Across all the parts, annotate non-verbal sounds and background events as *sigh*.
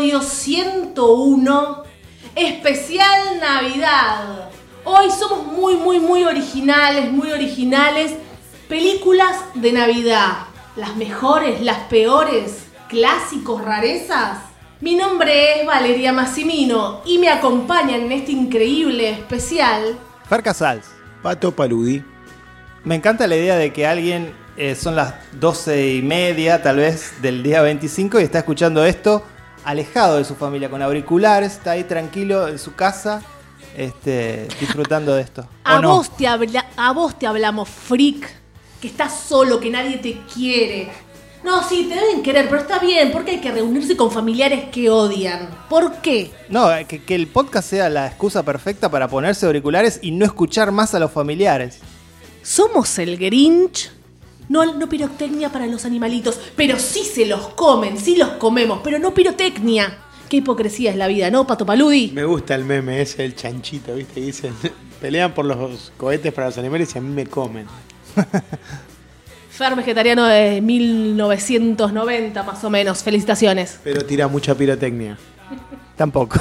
Episodio 101, especial Navidad. Hoy somos muy, muy, muy originales, muy originales. Películas de Navidad. Las mejores, las peores, clásicos, rarezas. Mi nombre es Valeria Massimino y me acompañan en este increíble especial Fer Casals. Pato Paludi. Me encanta la idea de que alguien eh, son las 12 y media, tal vez, del día 25 y está escuchando esto alejado de su familia, con auriculares, está ahí tranquilo en su casa, este, disfrutando de esto. ¿O A no? vos, te habla- a vos te hablamos, freak, que estás solo, que nadie te quiere. No, sí, te deben querer, pero está bien, porque hay que reunirse con familiares que odian. ¿Por qué? No, eh, que, que el podcast sea la excusa perfecta para ponerse auriculares y no escuchar más a los familiares. ¿Somos el Grinch? No, no pirotecnia para los animalitos, pero sí se los comen, sí los comemos, pero no pirotecnia. Qué hipocresía es la vida, ¿no, Pato Paludi? Me gusta el meme ese, el chanchito, ¿viste? Dicen, *laughs* pelean por los cohetes para los animales y a mí me comen. *laughs* Fer vegetariano de 1990, más o menos. Felicitaciones. Pero tira mucha pirotecnia. *laughs* Tampoco.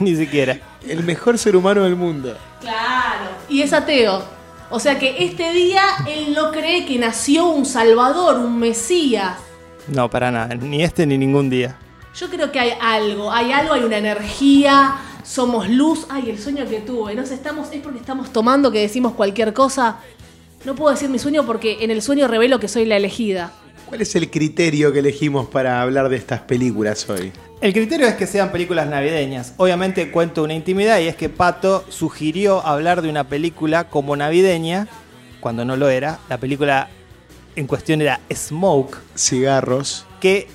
Ni siquiera. El mejor ser humano del mundo. Claro. Y es ateo. O sea que este día él no cree que nació un salvador, un mesías. No, para nada. Ni este ni ningún día. Yo creo que hay algo, hay algo, hay una energía, somos luz. Ay, el sueño que tuve. No sé, estamos, es porque estamos tomando que decimos cualquier cosa. No puedo decir mi sueño porque en el sueño revelo que soy la elegida. ¿Cuál es el criterio que elegimos para hablar de estas películas hoy? El criterio es que sean películas navideñas. Obviamente cuento una intimidad y es que Pato sugirió hablar de una película como navideña, cuando no lo era. La película en cuestión era Smoke, Cigarros. que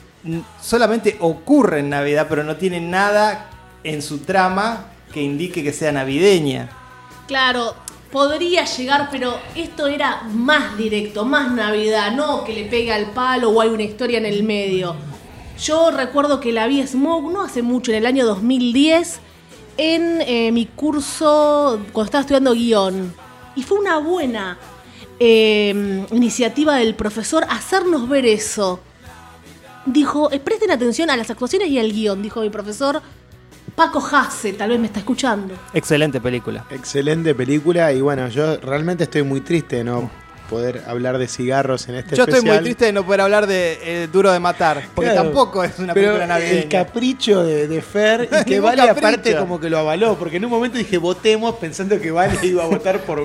solamente ocurre en Navidad, pero no tiene nada en su trama que indique que sea navideña. Claro, podría llegar, pero esto era más directo, más Navidad, no que le pega al palo o hay una historia en el medio. Yo recuerdo que la vi Smoke no hace mucho, en el año 2010, en eh, mi curso cuando estaba estudiando guion. Y fue una buena eh, iniciativa del profesor hacernos ver eso. Dijo, eh, presten atención a las actuaciones y al guion, dijo mi profesor. Paco Hasse, tal vez me está escuchando. Excelente película. Excelente película y bueno, yo realmente estoy muy triste de no poder hablar de cigarros en este Yo estoy muy triste de no poder hablar de eh, Duro de Matar, porque Claro, tampoco es una película navideña. El capricho de, de Fer y *laughs* que Vale capricho. aparte como que lo avaló, porque en un momento dije votemos pensando que Vale iba a votar por,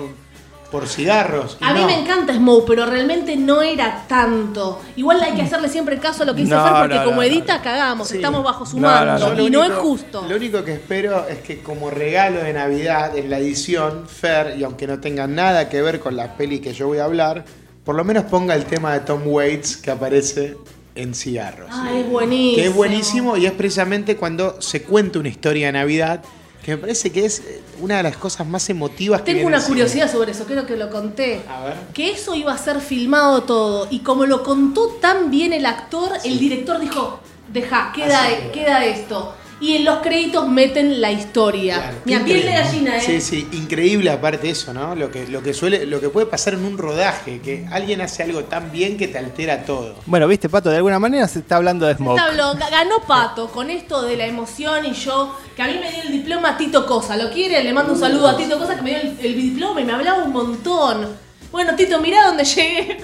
por cigarros. A mí me encanta Smoke, pero realmente no era tanto. Igual hay que hacerle siempre caso a lo que dice No, Fer, porque no, como no, edita, cagamos, Sí. estamos bajo su No, no, mando. y no es justo. Lo único que espero es que como regalo de Navidad en la edición, Fer, y aunque no tenga nada que ver con la peli que yo voy a hablar, por lo menos ponga el tema de Tom Waits que aparece en Cigarros. Ah, es buenísimo. que es buenísimo y es precisamente cuando se cuenta una historia de Navidad, que me parece que es eh, una de las cosas más emotivas que Tengo una curiosidad sobre eso, creo que lo conté. A ver. Que eso iba a ser filmado todo. Y como lo contó tan bien el actor, el director dijo, deja, queda, Así queda esto. Y en los créditos meten la historia. Claro, Mi piel de gallina, ¿eh? Sí, sí, increíble aparte eso, ¿no? Lo que, lo que suele, lo que puede pasar en un rodaje, que alguien hace algo tan bien que te altera todo. Bueno, viste, Pato, de alguna manera se está hablando de Smoke. Está habló- ganó Pato con esto de la emoción y yo, que a mí me dio el diploma Tito Cosa. ¿Lo quiere? Le mando un saludo a Tito Cosa que me dio el, el diploma y me hablaba un montón. Bueno, Tito, mirá dónde llegué.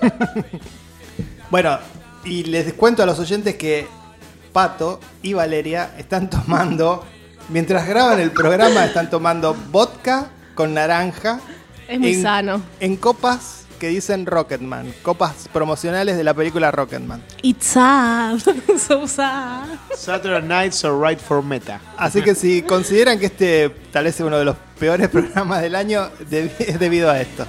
*laughs* Bueno, y les cuento a los oyentes que Pato y Valeria están tomando, mientras graban el programa, están tomando vodka con naranja. Es muy en- sano. En copas que dicen Rocketman, copas promocionales de la película Rocketman. It's sad. *laughs* so sad. Saturday Nights are right for meta. Así que si consideran que este tal vez es uno de los peores *laughs* programas del año, es debido a esto.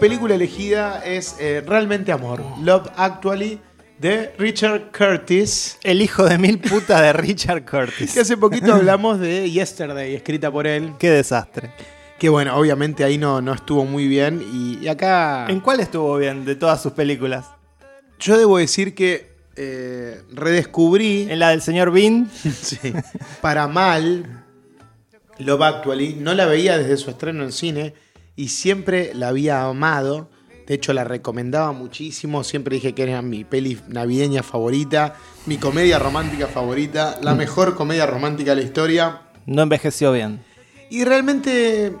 Película elegida es eh, Realmente Amor, Love Actually, de Richard Curtis. El hijo de mil putas de Richard Curtis. *laughs* Que hace poquito hablamos de Yesterday, escrita por él. Qué desastre. Que bueno, obviamente ahí no, no estuvo muy bien. Y, y acá ¿En cuál estuvo bien de todas sus películas? yo debo decir que eh, redescubrí En la del señor Bean. *laughs* Sí. Para mal, Love Actually, no la veía desde su estreno en cine y siempre la había amado. De hecho, la recomendaba muchísimo. Siempre dije que era mi peli navideña favorita, mi comedia romántica favorita, la mejor comedia romántica de la historia. No envejeció bien. Y realmente,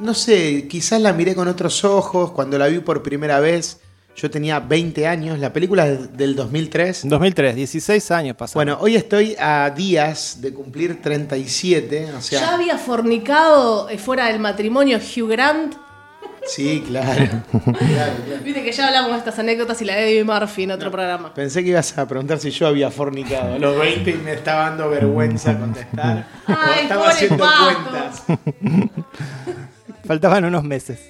no sé, quizás la miré con otros ojos. Cuando la vi por primera vez, yo tenía 20 años. La película es del 2003. En 2003, 16 años pasaron. Bueno, hoy estoy a días de cumplir 37, o sea... ¿Ya había fornicado eh, fuera del matrimonio Hugh Grant? Sí, claro. *laughs* Claro, claro. Viste que ya hablamos de estas anécdotas y la de Eddie Murphy en otro programa. Pensé que ibas a preguntar si yo había fornicado a los 20 y me estaba dando vergüenza contestar. o Ay, estaba pobre haciendo Pato. cuentas. *laughs* Faltaban unos meses.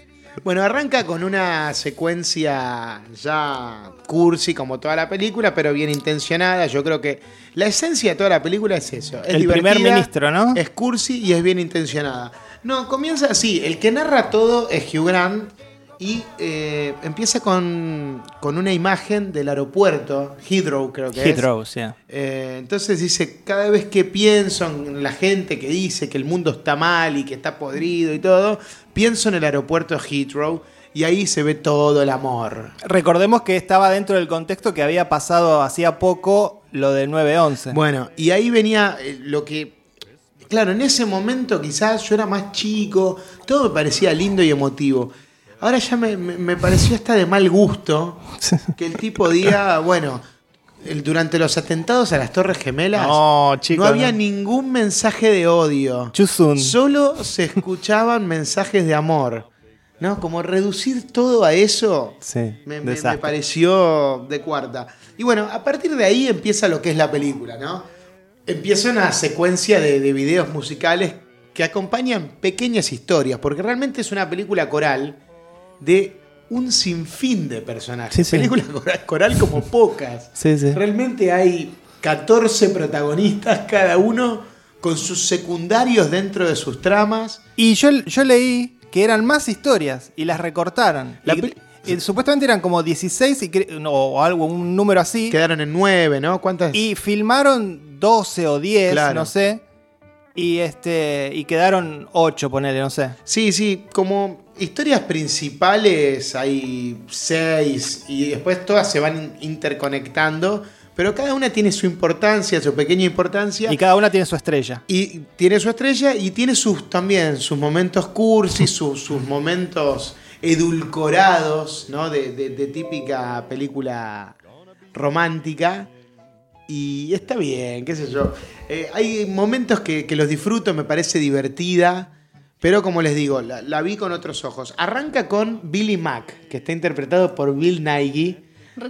Bueno, arranca con una secuencia ya cursi como toda la película, pero bien intencionada. Yo creo que la esencia de toda la película es eso. Es El primer ministro, ¿no? Es cursi y es bien intencionada. No, comienza así. El que narra todo es Hugh Grant y eh, empieza con, con una imagen del aeropuerto, Heathrow creo que es. Heathrow, sí. Eh, entonces dice, cada vez que pienso en la gente que dice que el mundo está mal y que está podrido y todo, pienso en el aeropuerto Heathrow y ahí se ve todo el amor. Recordemos que estaba dentro del contexto que había pasado hacía poco lo del 9-11. Bueno, y ahí venía eh, lo que... Claro, en ese momento quizás yo era más chico, todo me parecía lindo y emotivo. Ahora ya me, me- me pareció hasta de mal gusto *laughs* que el tipo diga, bueno, el- durante los atentados a las Torres Gemelas No, chicos, no había no. ningún mensaje de odio. Soon. Solo se escuchaban *laughs* mensajes de amor. ¿No? Como reducir todo a eso Sí, me, me- me pareció de cuarta. Y bueno, a partir de ahí empieza lo que es la película, ¿no? Empieza una secuencia de, de videos musicales que acompañan pequeñas historias, porque realmente es una película coral de un sinfín de personajes. Sí, sí. Película coral, como *laughs* pocas. Sí, sí. Realmente hay 14 protagonistas, cada uno con sus secundarios dentro de sus tramas. Y yo, yo leí que eran más historias y las recortaron. La Y- peli- y supuestamente eran como 16 y cre- no, o algo, un número así. Quedaron en 9, ¿no? ¿Cuántas? Y filmaron 12 o 10, Claro. no sé. Y este y quedaron 8, ponele, no sé. Sí, sí, como historias principales hay seis y después todas se van interconectando, pero cada una tiene su importancia, su pequeña importancia. Y cada una tiene su estrella. Y tiene su estrella y tiene sus también sus momentos cursis, sus, sus momentos edulcorados, ¿no? De, de- de típica película romántica. Y está bien, qué sé yo. Eh, hay momentos que, que los disfruto, me parece divertida. Pero como les digo, la, la vi con otros ojos. Arranca con Billy Mack, que está interpretado por Bill Nighy.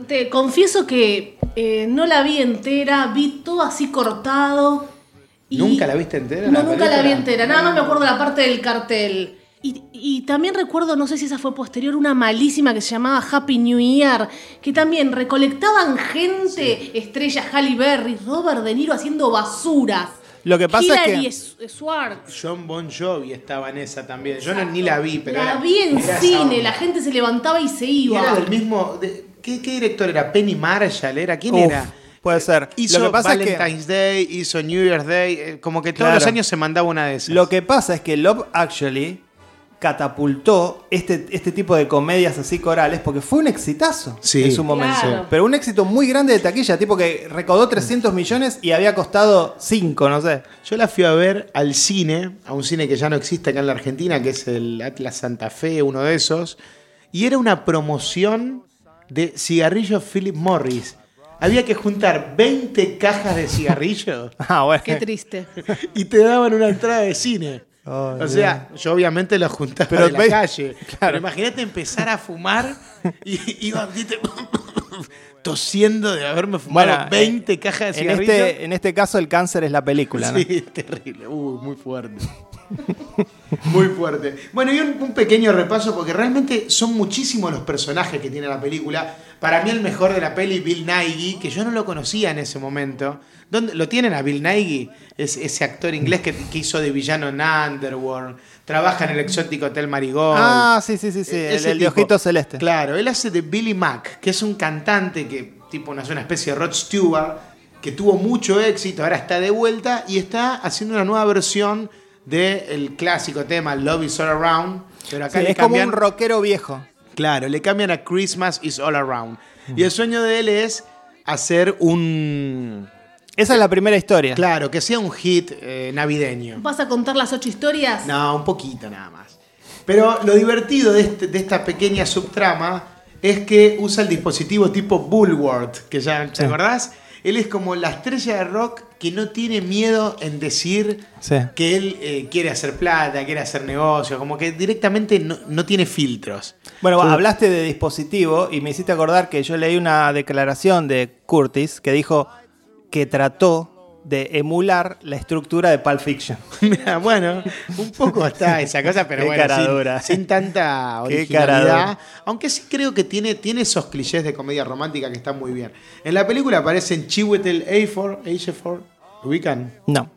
Te confieso que eh, no la vi entera, vi todo así cortado. y- ¿Nunca la viste entera? No, nunca la vi entera, nada más me acuerdo la parte del cartel. Y, y también recuerdo, no sé si esa fue posterior, una malísima que se llamaba Happy New Year, que también recolectaban gente, estrellas Halle Berry, Robert De Niro haciendo basuras. Lo que pasa es que. John Bon Jovi estaba en esa también. Yo no, ni la vi, pero. la era- vi en cine, la gente se levantaba y se Y iba. era del mismo. de- ¿qué, qué director era? Penny Marshall, ¿era? ¿Quién Uf, era? Puede ser. Hizo lo que pasa es que. Valentine's Day, hizo New Year's Day, eh, como que todos Claro. los años se mandaba una de esas. Lo que pasa es que Love Actually catapultó este, este tipo de comedias así corales porque fue un exitazo Sí. en su momento. Claro. Pero un éxito muy grande de taquilla, tipo que recaudó 300 millones y había costado 5, no sé. Yo la fui a ver al cine, a un cine que ya no existe acá en la Argentina, que es el Atlas Santa Fe, uno de esos. Y era una promoción de cigarrillos Philip Morris. Había que juntar 20 cajas de cigarrillos *laughs* Ah, bueno. Qué triste. *laughs* y te daban una entrada de cine. Oh, o sea, yo obviamente los juntaba Pero de la ve- calle. *laughs* claro. Pero imagínate empezar a fumar y *laughs* iba *laughs* tosiendo de haberme fumado Bueno, 20 cajas de En cigarrillos. este, en este caso el cáncer es la película, ¿no? Sí, terrible. Uy, muy fuerte. muy fuerte. Bueno, y un, un pequeño repaso, porque realmente son muchísimos los personajes que tiene la película. Para mí el mejor de la peli, Bill Nighy, que yo no lo conocía en ese momento. ¿Dónde, ¿Lo tienen a Bill Nighy? Es ese actor inglés que, que hizo de villano en Underworld. Trabaja en el exótico Hotel Marigold. Ah, sí, sí, sí, sí. E- El, de ojito celeste. Claro, él hace de Billy Mack, que es un cantante que, tipo, nació una especie de Rod Stewart, que tuvo mucho éxito, ahora está de vuelta y está haciendo una nueva versión del clásico tema Love is All Around. Pero acá Sí, le es como un rockero viejo. Claro, le cambian a Christmas is All Around. Y el sueño de él es hacer un. Esa es la primera historia. Claro, que sea un hit eh, navideño. ¿Vas a contar las ocho historias? No, un poquito nada más. Pero lo divertido de, este- de esta pequeña subtrama es que usa el dispositivo tipo Bulwark, que ya, ¿te Sí. acordás? Él es como la estrella de rock que no tiene miedo en decir Sí. que él eh, quiere hacer plata, quiere hacer negocio, como que directamente no, no tiene filtros. Bueno, Sí. hablaste de dispositivo y me hiciste acordar que yo leí una declaración de Curtis que dijo que trató de emular la estructura de Pulp Fiction. *laughs* Mira, bueno, un poco está esa cosa, pero Qué bueno, cara sin, dura. sin tanta originalidad. Aunque sí creo que tiene, tiene esos clichés de comedia romántica que están muy bien. En la película aparecen Chiwetel Ejiofor, ¿ubican? No.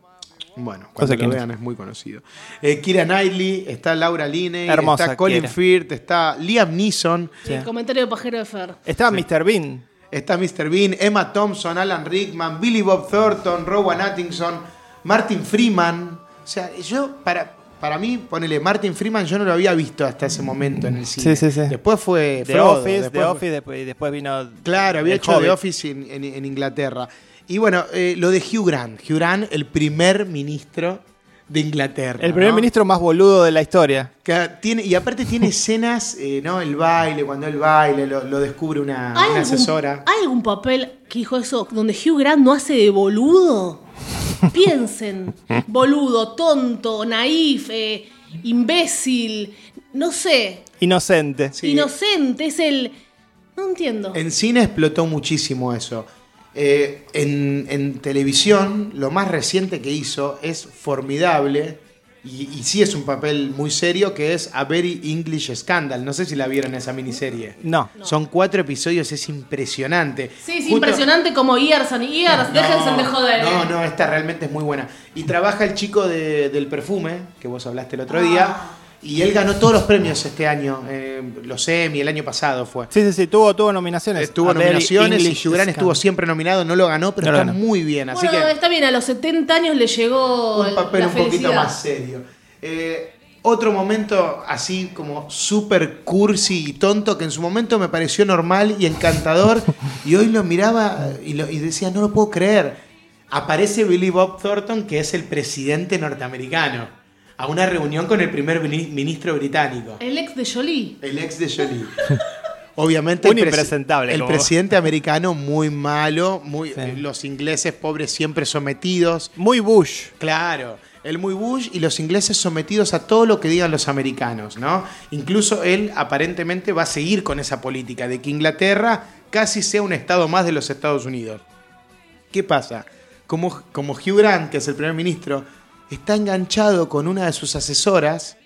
Bueno, cuando lo vean es muy conocido. Eh, Kira Knightley, está Laura Linney, Hermosa, está Colin. Firth, está Liam Neeson, Sí. El comentario de Pajero de Fer. Estaba Mr. Bean. está Mr. Bean, Emma Thompson, Alan Rickman, Billy Bob Thornton, Rowan Atkinson, Martin Freeman. O sea, yo, para, para mí, ponele, Martin Freeman yo no lo había visto hasta ese momento en el cine. Sí, sí, sí. Después fue The Frodo, Office, después The Office, después, y después vino. Claro, había hecho The Hobbit. Office en, en- en Inglaterra. Y bueno, eh, lo de Hugh Grant. Hugh Grant, el primer ministro de Inglaterra. El primer ¿no? ministro más boludo de la historia. Que tiene, y aparte tiene *laughs* escenas, eh, ¿no? El baile, cuando él baile, lo, lo descubre una, ¿Hay una algún, asesora. ¿Hay algún papel que dijo eso donde Hugh Grant no hace de boludo? *laughs* Piensen, boludo, tonto, naif, eh, imbécil, no sé, Inocente. Sí. inocente, es el... No entiendo. En cine explotó muchísimo eso. Eh, en, en televisión, lo más reciente que hizo es formidable. Y, y sí es un papel muy serio que es A Very English Scandal. No sé si la vieron esa miniserie. No. Son cuatro episodios, es impresionante. Sí, es Justo- impresionante como Years and Years, déjense de joder. No, no, esta realmente es muy buena. Y trabaja el chico de- del perfume, que vos hablaste el otro día. Y él ganó todos los premios este año. eh, los Emmy, el año pasado fue. Sí, sí, sí, tuvo, tuvo nominaciones. Estuvo A Very nominaciones y English estuvo siempre nominado, no lo ganó, pero No está ganó. muy bien. Así bueno, que está bien, a los 70 años le llegó un papel la un poquito más serio. Eh, otro momento así como súper cursi y tonto que en su momento me pareció normal y encantador y hoy lo miraba y, lo- y decía, no lo puedo creer. Aparece Billy Bob Thornton, que es el presidente norteamericano, a una reunión con el primer mini- ministro británico. El ex de Jolie. El ex de Jolie. *laughs* Obviamente Un el, impresentable, el presidente americano muy malo, muy, Sí. los ingleses pobres siempre sometidos. Muy Bush. Claro, el muy Bush y los ingleses sometidos a todo lo que digan los americanos, ¿no? Incluso él aparentemente va a seguir con esa política de que Inglaterra casi sea un estado más de los Estados Unidos. ¿Qué pasa? Como, como Hugh Grant, que es el primer ministro, está enganchado con una de sus asesoras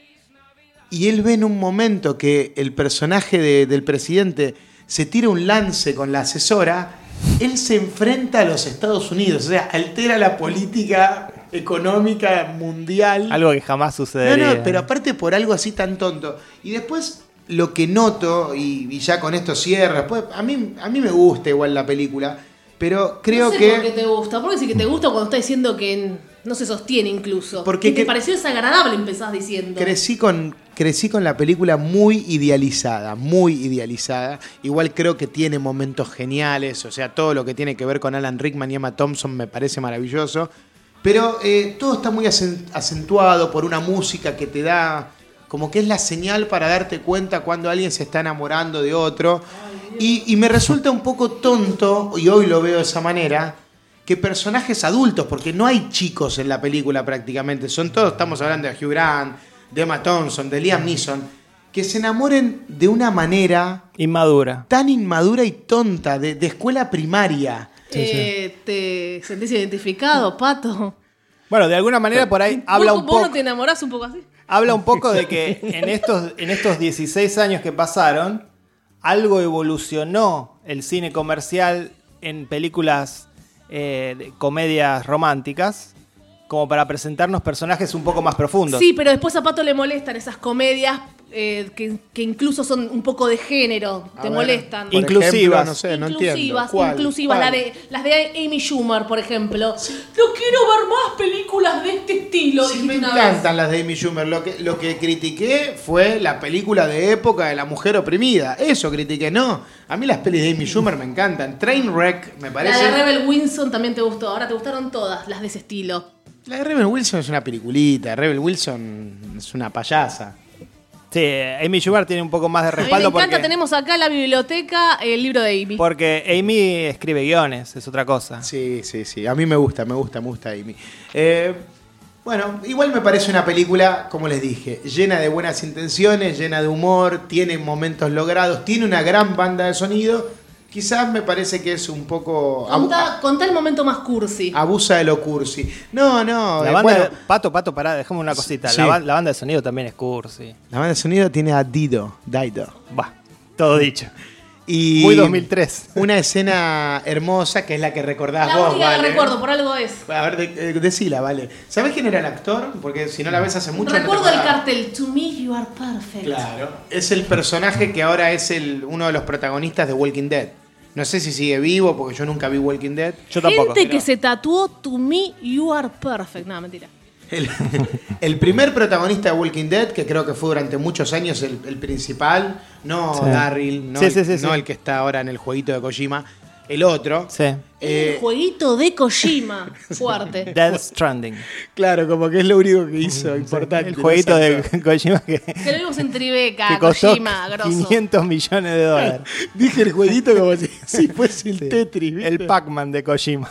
y él ve en un momento que el personaje de- del presidente se tira un lance con la asesora, él se enfrenta a los Estados Unidos, o sea, altera la política económica mundial. Algo que jamás No, sucedería. no, pero aparte por algo así tan tonto. Y después lo que noto, y, y ya con esto cierro, después, a mí, a mí me gusta igual la película, pero creo no sé que... por qué te gusta. Porque sí que te gusta cuando estás diciendo que no se sostiene incluso. Porque que te pareció desagradable, empezás diciendo. Crecí con, crecí con la película muy idealizada, muy idealizada. Igual creo que tiene momentos geniales, o sea, todo lo que tiene que ver con Alan Rickman y Emma Thompson me parece maravilloso. Pero eh, todo está muy acen- acentuado por una música que te da, como que es la señal para darte cuenta cuando alguien se está enamorando de otro. Y, y me resulta un poco tonto, y hoy lo veo de esa manera, que personajes adultos, porque no hay chicos en la película prácticamente, son todos, estamos hablando de Hugh Grant, de Emma Thompson, de Liam Neeson, que se enamoren de una manera Inmadura. tan inmadura y tonta, de, de escuela primaria. Eh, ¿Te sentís identificado, Pato? Bueno, de alguna manera por ahí habla ¿Vos, un vos poco. no te enamorás un poco así? Habla un poco de que en estos, en estos 16 años que pasaron, algo evolucionó el cine comercial en películas eh, comedias románticas, como para presentarnos personajes un poco más profundos. Sí, pero después a Pato le molestan esas comedias eh, que, que incluso son un poco de género. A te ver, molestan. por Inclusivas. ejemplo, no sé, no entiendo. inclusivas, ¿Cuál? inclusivas. La ¿Cuál? de, las de Amy Schumer, por ejemplo. No quiero ver más películas de este estilo. Sí, me vez. encantan las de Amy Schumer. Lo que, lo que critiqué fue la película de época de la mujer oprimida. Eso critiqué, no. A mí las pelis de Amy Schumer me encantan. Trainwreck me La parece. de Rebel Wilson también te gustó. Ahora te gustaron todas las de ese estilo. La de Rebel Wilson es una peliculita. Rebel Wilson es una payasa. Sí, Amy Schumer tiene un poco más de A mí me respaldo encanta, porque, tenemos acá en la biblioteca el libro de Amy. porque Amy escribe guiones, es otra cosa. Sí, sí, sí. A mí me gusta, me gusta, me gusta Amy. Eh, bueno, igual me parece una película, como les dije, llena de buenas intenciones, llena de humor, tiene momentos logrados, tiene una gran banda de sonido. Quizás me parece que es un poco. Contá, contá el momento más cursi. abusa de lo cursi. No, no. La eh, banda, bueno, Pato, Pato, pará, déjame una cosita. Sí. La, ba- la banda de sonido también es cursi. la banda de sonido tiene a Dido, Dido. Va, todo dicho. Y Muy 2003. Una escena hermosa que es la que recordás la vos, única que Vale. recuerdo, por algo es. A ver, de- eh, decila, vale. ¿Sabés quién era el actor? Porque si no la ves hace mucho. no te recuerdo el cartel. To me you are perfect. Claro. Es el personaje que ahora es el, uno de los protagonistas de Walking Dead. No sé si sigue vivo porque yo nunca vi Walking Dead. Yo tampoco. Gente que se tatuó To me you are perfect. No, mentira. El, *laughs* el primer protagonista de Walking Dead, que creo que fue durante muchos años el, el principal, no Sí. Darryl, no, Sí, el, sí, sí, no sí. el que está ahora en el jueguito de Kojima, el otro. Sí. Eh, el jueguito de Kojima. *laughs* Fuerte. Death Stranding. claro, como que es lo único que hizo importante. El jueguito de. Kojima que, Que lo vimos en Tribeca, que costó Kojima, grosso. 500 millones de dólares. *laughs* Dije el jueguito como si, *laughs* si fuese el Tetris. ¿viste? El Pac-Man de Kojima.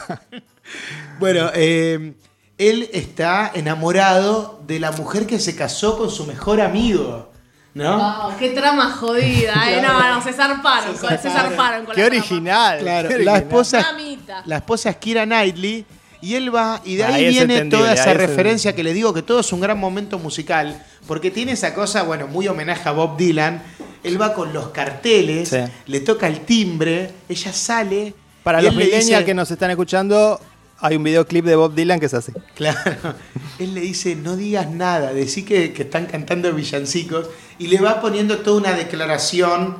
Bueno, eh, él está enamorado de la mujer que se casó con su mejor amigo, ¿no? Wow, qué trama jodida, eh. No, no, se zarparon, Se zarparon. con Qué la trama. original. Claro, qué la original. esposa, Mamita. la esposa es Kira Knightley y él va y de ahí, Ahí viene toda esa referencia que le digo que todo es un gran momento musical porque tiene esa cosa, bueno, muy homenaje a Bob Dylan. Él va con los carteles, Sí. le toca el timbre, ella sale. Para los millennials que nos están escuchando, hay un videoclip de Bob Dylan que es así. Claro. Él le dice, no digas nada, decí que, que están cantando villancicos. Y le va poniendo toda una declaración,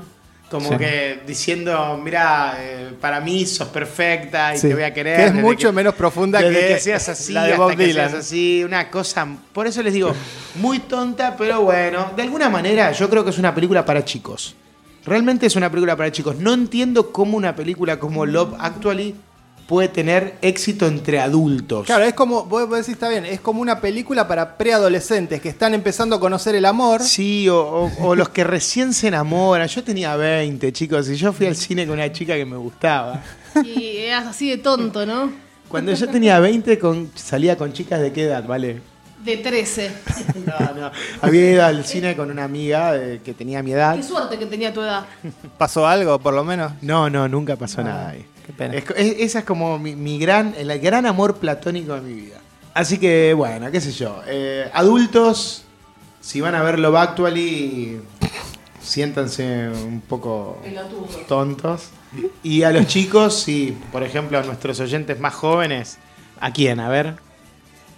como Sí. que diciendo, mira, eh, para mí sos perfecta y Sí. te voy a querer. Que es mucho menos profunda desde que que seas así, la de hasta Bob que Dylan. seas así, una cosa. Por eso les digo, muy tonta, pero bueno, de alguna manera yo creo que es una película para chicos. Realmente es una película para chicos. No entiendo cómo una película como Love Actually puede tener éxito entre adultos. Claro, es como, vos vos decís, está bien, es como una película para preadolescentes que están empezando a conocer el amor. Sí, o, o- o los que recién se enamoran. Yo tenía 20, chicos, y yo fui al cine con una chica que me gustaba. Y eras así de tonto, ¿no? Cuando yo tenía 20, con, salía con chicas de qué edad, ¿vale? De 13. *laughs* No, no. Había ido al cine con una amiga eh, que tenía mi edad. Qué suerte que tenía tu edad. ¿Pasó algo, por lo menos? No, no, nunca pasó nada ahí. Qué pena. Es- es- esa es como mi, mi gran, el gran amor platónico de mi vida. Así que, bueno, qué sé yo. eh, adultos, si van a ver Love Actually, siéntanse un poco tontos. Y a los chicos, sí, por ejemplo, a nuestros oyentes más jóvenes, ¿a quién? A ver.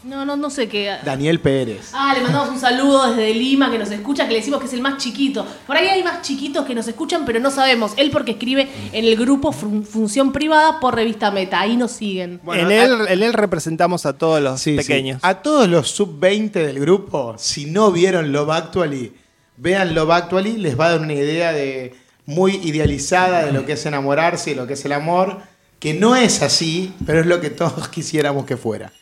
No, no, no sé qué. Daniel Pérez. Ah, le mandamos un saludo desde Lima que nos escucha, que le decimos que es el más chiquito. Por ahí hay más chiquitos que nos escuchan, pero no sabemos. Él porque escribe en el grupo Fun- Función Privada por Revista Meta. Ahí nos siguen. Bueno, en, él, en él representamos a todos los Sí, sí. pequeños. A todos los sub-20 del grupo, si no vieron Love Actually, vean Love Actually, les va a dar una idea de muy idealizada de lo que es enamorarse y lo que es el amor, que no es así, pero es lo que todos *laughs* quisiéramos que fuera.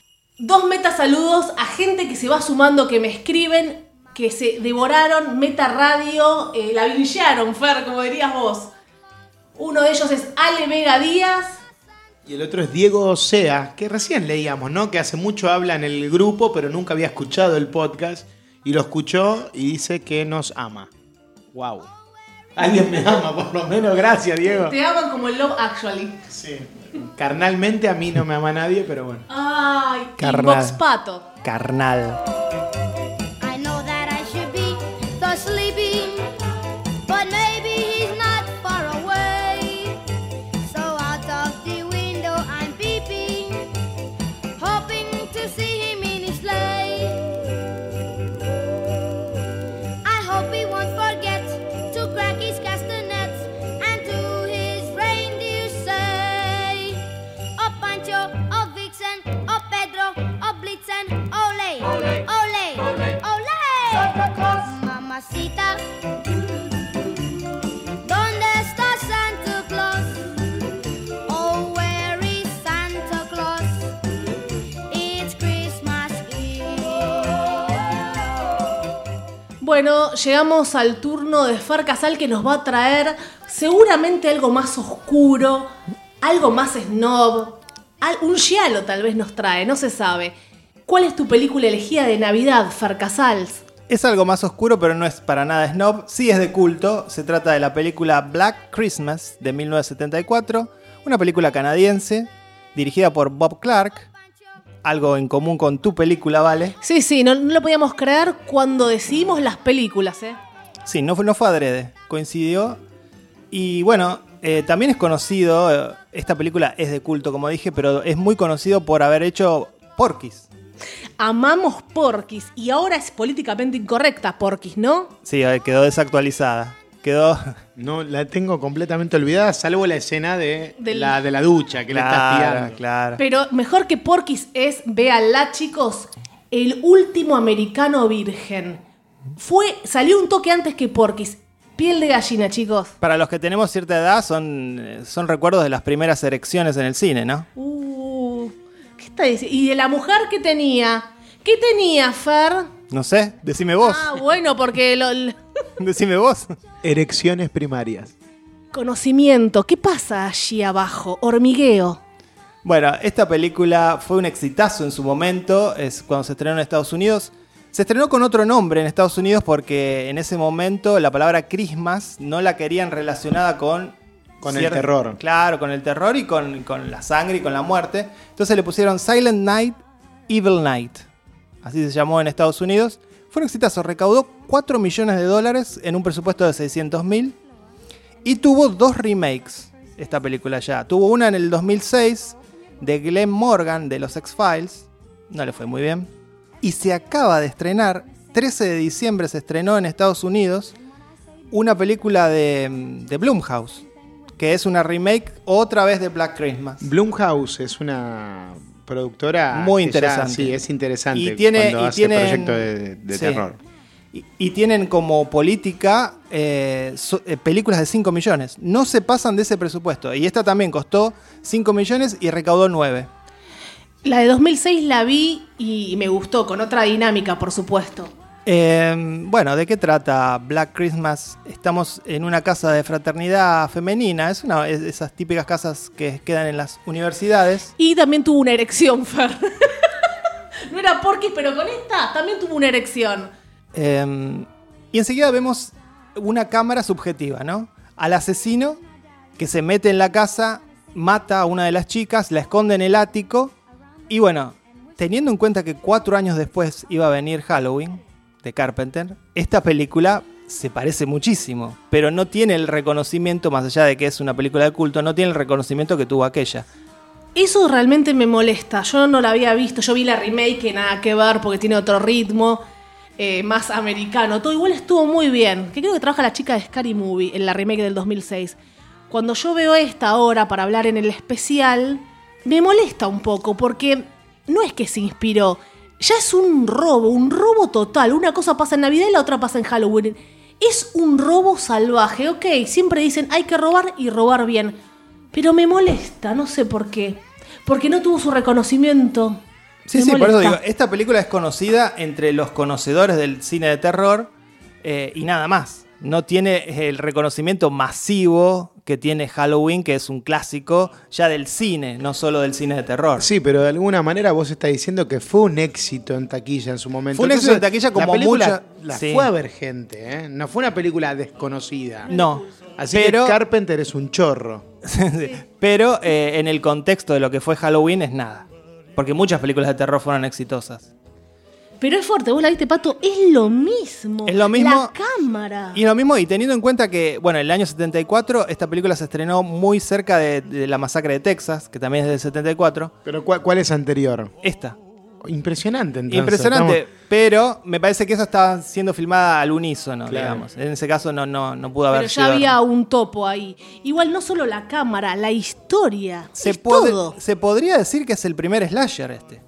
Dos meta saludos a gente que se va sumando, que me escriben, que se devoraron Meta Radio, eh, la vincharon, Fer, como dirías vos. Uno de ellos es Ale Vega Díaz. Y el otro es Diego Osea, que recién leíamos, ¿no? Que hace mucho habla en el grupo, pero nunca había escuchado el podcast. Y lo escuchó y dice que nos ama. ¡Wow! Alguien me ama, por lo menos. Gracias, Diego. Te aman como el Love Actually. Sí. Carnalmente a mí no me ama nadie, pero bueno. Ay, Carnal. Pato. Carnal. Bueno, llegamos al turno de Fer Casal que nos va a traer seguramente algo más oscuro, algo más snob, un giallo tal vez nos trae, no se sabe. ¿Cuál es tu película elegida de Navidad, Fer Casals? Es algo más oscuro, pero no es para nada snob. Sí es de culto. Se trata de la película Black Christmas de 1974. Una película canadiense dirigida por Bob Clark. Algo en común con tu película, ¿vale? Sí, sí, no, no lo podíamos creer cuando decidimos las películas, ¿eh? Sí, no fue, no fue adrede. Coincidió. Y bueno, eh, también es conocido. eh, esta película es de culto, como dije, pero es muy conocido por haber hecho Porky's. Amamos Porky's y ahora es políticamente incorrecta Porky's, ¿no? Sí, quedó desactualizada. Quedó. No, la tengo completamente olvidada, salvo la escena de, Del- la, de la ducha, que la está Claro, espiando. claro. Pero mejor que Porky's es, véanla chicos, el último americano virgen. Fue, salió un toque antes que Porky's. Piel de gallina, chicos. Para los que tenemos cierta edad, son, eh, son recuerdos de las primeras erecciones en el cine, ¿no? Uh, ¿Qué está diciendo? ¿Y de la mujer que tenía? ¿Qué tenía, Fer? No sé, decime vos. Ah, bueno, porque lo- el *laughs* Decime vos. Erecciones primarias. conocimiento. ¿Qué pasa allí abajo? Hormigueo. Bueno, esta película fue un exitazo en su momento, es cuando se estrenó en Estados Unidos. Se estrenó con otro nombre en Estados Unidos porque en ese momento la palabra Christmas no la querían relacionada con... Con el terror. Claro, con el terror y con, con la sangre y con la muerte. Entonces le pusieron Silent Night, Evil Night. Así se llamó en Estados Unidos. Fue un exitazo, recaudó 4 millones de dólares en un presupuesto de 600 mil. Y tuvo dos remakes esta película ya. Tuvo una en el 2006 de Glenn Morgan de los X-Files. No le fue muy bien. Y se acaba de estrenar, 13 de diciembre se estrenó en Estados Unidos, una película de, de Blumhouse, que es una remake otra vez de Black Christmas. Blumhouse es una productora Muy ya- interesante. sí, es interesante Y tiene- cuando y hace tienen- proyectos de, de sí. terror. Y, y tienen como política eh, so- eh, películas de 5 millones. No se pasan de ese presupuesto. Y esta también costó 5 millones y recaudó 9. La de 2006 la vi y me gustó, con otra dinámica, por supuesto. Eh, bueno, ¿de qué trata Black Christmas? Estamos en una casa de fraternidad femenina. Es una de esas típicas casas que quedan en las universidades. Y también tuvo una erección, Fer. *laughs* no era Porky, pero con esta también tuvo una erección. Eh, y enseguida vemos una cámara subjetiva, ¿no? Al asesino que se mete en la casa, mata a una de las chicas, la esconde en el ático. Y bueno, teniendo en cuenta que cuatro años después iba a venir Halloween de Carpenter, esta película se parece muchísimo, pero no tiene el reconocimiento, más allá de que es una película de culto, no tiene el reconocimiento que tuvo aquella. Eso realmente me molesta. Yo no la había visto. Yo vi la remake, nada que ver porque tiene otro ritmo, eh, más americano. Todo igual estuvo muy bien. Que creo que trabaja la chica de Scary Movie en la remake del 2006. Cuando yo veo esta ahora para hablar en el especial, me molesta un poco porque no es que se inspiró. Ya es un robo, un robo total. Una cosa pasa en Navidad y la otra pasa en Halloween. Es un robo salvaje, ok. Siempre dicen hay que robar y robar bien. Pero me molesta, no sé por qué. Porque no tuvo su reconocimiento. Sí, sí, por eso digo, esta película es conocida entre los conocedores del cine de terror eh, y nada más. No tiene el reconocimiento masivo que tiene Halloween, que es un clásico ya del cine, no solo del cine de terror. Sí, pero de alguna manera vos estás diciendo que fue un éxito en taquilla en su momento. Fue un éxito en taquilla como la película mucha- La sí. fue a ver gente, ¿eh? No fue una película desconocida. No, Así pero, que Carpenter es un chorro. *laughs* Sí. pero eh, en el contexto de lo que fue Halloween es nada. Porque muchas películas de terror fueron exitosas. Pero es fuerte, vos la viste, Pato, es lo mismo. Es lo mismo. La cámara. Y lo mismo, y teniendo en cuenta que, bueno, en el año 74 esta película se estrenó muy cerca de, de la masacre de Texas, que también es del 74. Pero ¿cuál, cuál es anterior? Esta. Impresionante, entonces. Impresionante, Estamos- pero me parece que eso estaba siendo filmada al unísono, Claro. digamos. En ese caso no, no, no pudo haber Pero ya sido- había un topo ahí. Igual no solo la cámara, la historia. Se, es puede- todo. se podría decir que es el primer slasher este.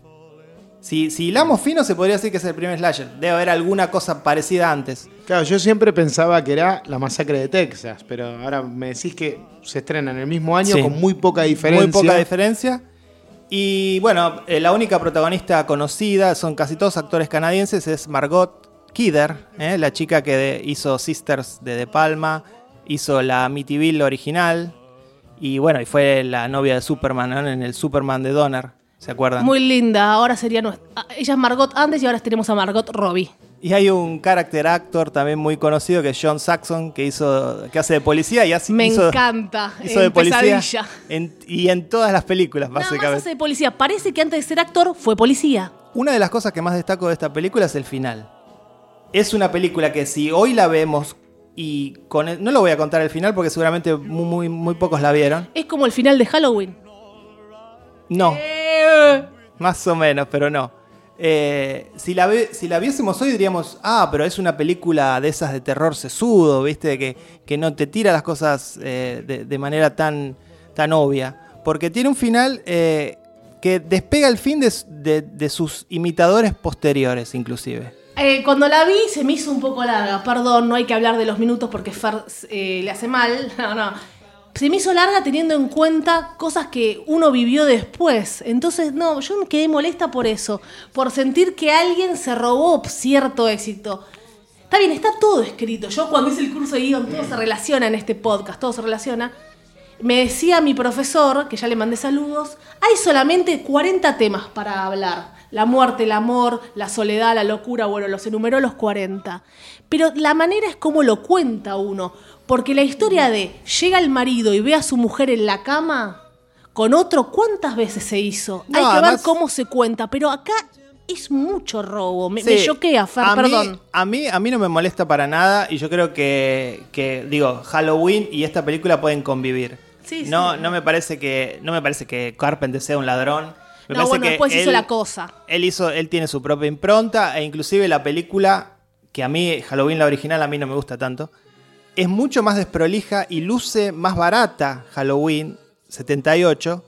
Si, si hilamos fino, se podría decir que es el primer slasher. Debe haber alguna cosa parecida antes. Claro, yo siempre pensaba que era la masacre de Texas, pero ahora me decís que se estrena en el mismo año Sí. con muy poca diferencia. Muy poca diferencia. Y bueno, eh, la única protagonista conocida, son casi todos actores canadienses, es Margot Kidder, ¿eh? la chica que hizo Sisters de De Palma, hizo la Amityville original, y bueno, y fue la novia de Superman ¿no? en el Superman de Donner, ¿se acuerdan? Muy linda. Ahora sería nuestra. ah, Ella es Margot antes y ahora tenemos a Margot Robbie. Y hay un character actor también muy conocido que es John Saxon, que hizo que hace de policía y así Me hizo, encanta. hizo en de policía en- y en todas las películas, Nada más básicamente. hace de policía. Parece que antes de ser actor fue policía. Una de las cosas que más destaco de esta película es el final. Es una película que si hoy la vemos y con el- no lo voy a contar el final porque seguramente muy, muy, muy pocos la vieron. Es como el final de Halloween. No, Eh, *laughs* más o menos, pero no. Eh, si, la si la viésemos hoy diríamos, ah, pero es una película de esas de terror sesudo, ¿viste? Que, que no te tira las cosas eh, de, manera tan, tan obvia. Porque tiene un final eh, que despega el fin de, de- sus imitadores posteriores, inclusive. Cuando la vi se me hizo un poco larga. Perdón, no hay que hablar de los minutos porque Fer le hace mal. *laughs* No, no. Se me hizo larga teniendo en cuenta cosas que uno vivió después. Entonces, no, yo me quedé molesta por eso. Por sentir que alguien se robó cierto éxito. Está bien, está todo escrito. Yo cuando hice el curso de guion, todo se relaciona en este podcast, todo se relaciona. Me decía mi profesor, que ya le mandé saludos, hay solamente 40 temas para hablar. La muerte, el amor, la soledad, la locura, bueno, los enumeró los 40. Pero la manera es como lo cuenta uno. Porque la historia de llega el marido y ve a su mujer en la cama con otro, ¿cuántas veces se hizo? No, hay que además- ver cómo se cuenta. Pero acá es mucho robo. Me, Sí, me choquea, Fer, a mí- perdón. a, mí, a mí no me molesta para nada y yo creo que, que, digo, Halloween y esta película pueden convivir. Sí, no, sí. no me parece que no me parece que Carpenter sea un ladrón. Me No, bueno, que después hizo la cosa. Él hizo, él tiene su propia impronta e inclusive la película que a mí Halloween la original a mí no me gusta tanto es mucho más desprolija y luce más barata Halloween 78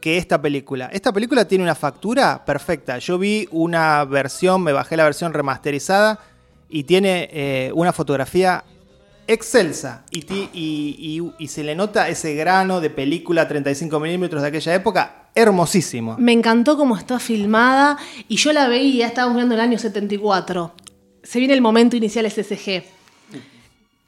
que esta película. Esta película tiene una factura perfecta. Yo vi una versión, me bajé la versión remasterizada y tiene eh, una fotografía excelsa y, se le nota ese grano de película 35 milímetros de aquella época hermosísimo. Me encantó cómo está filmada y yo la veía, estábamos viendo el año 74. Se viene el momento inicial SSG.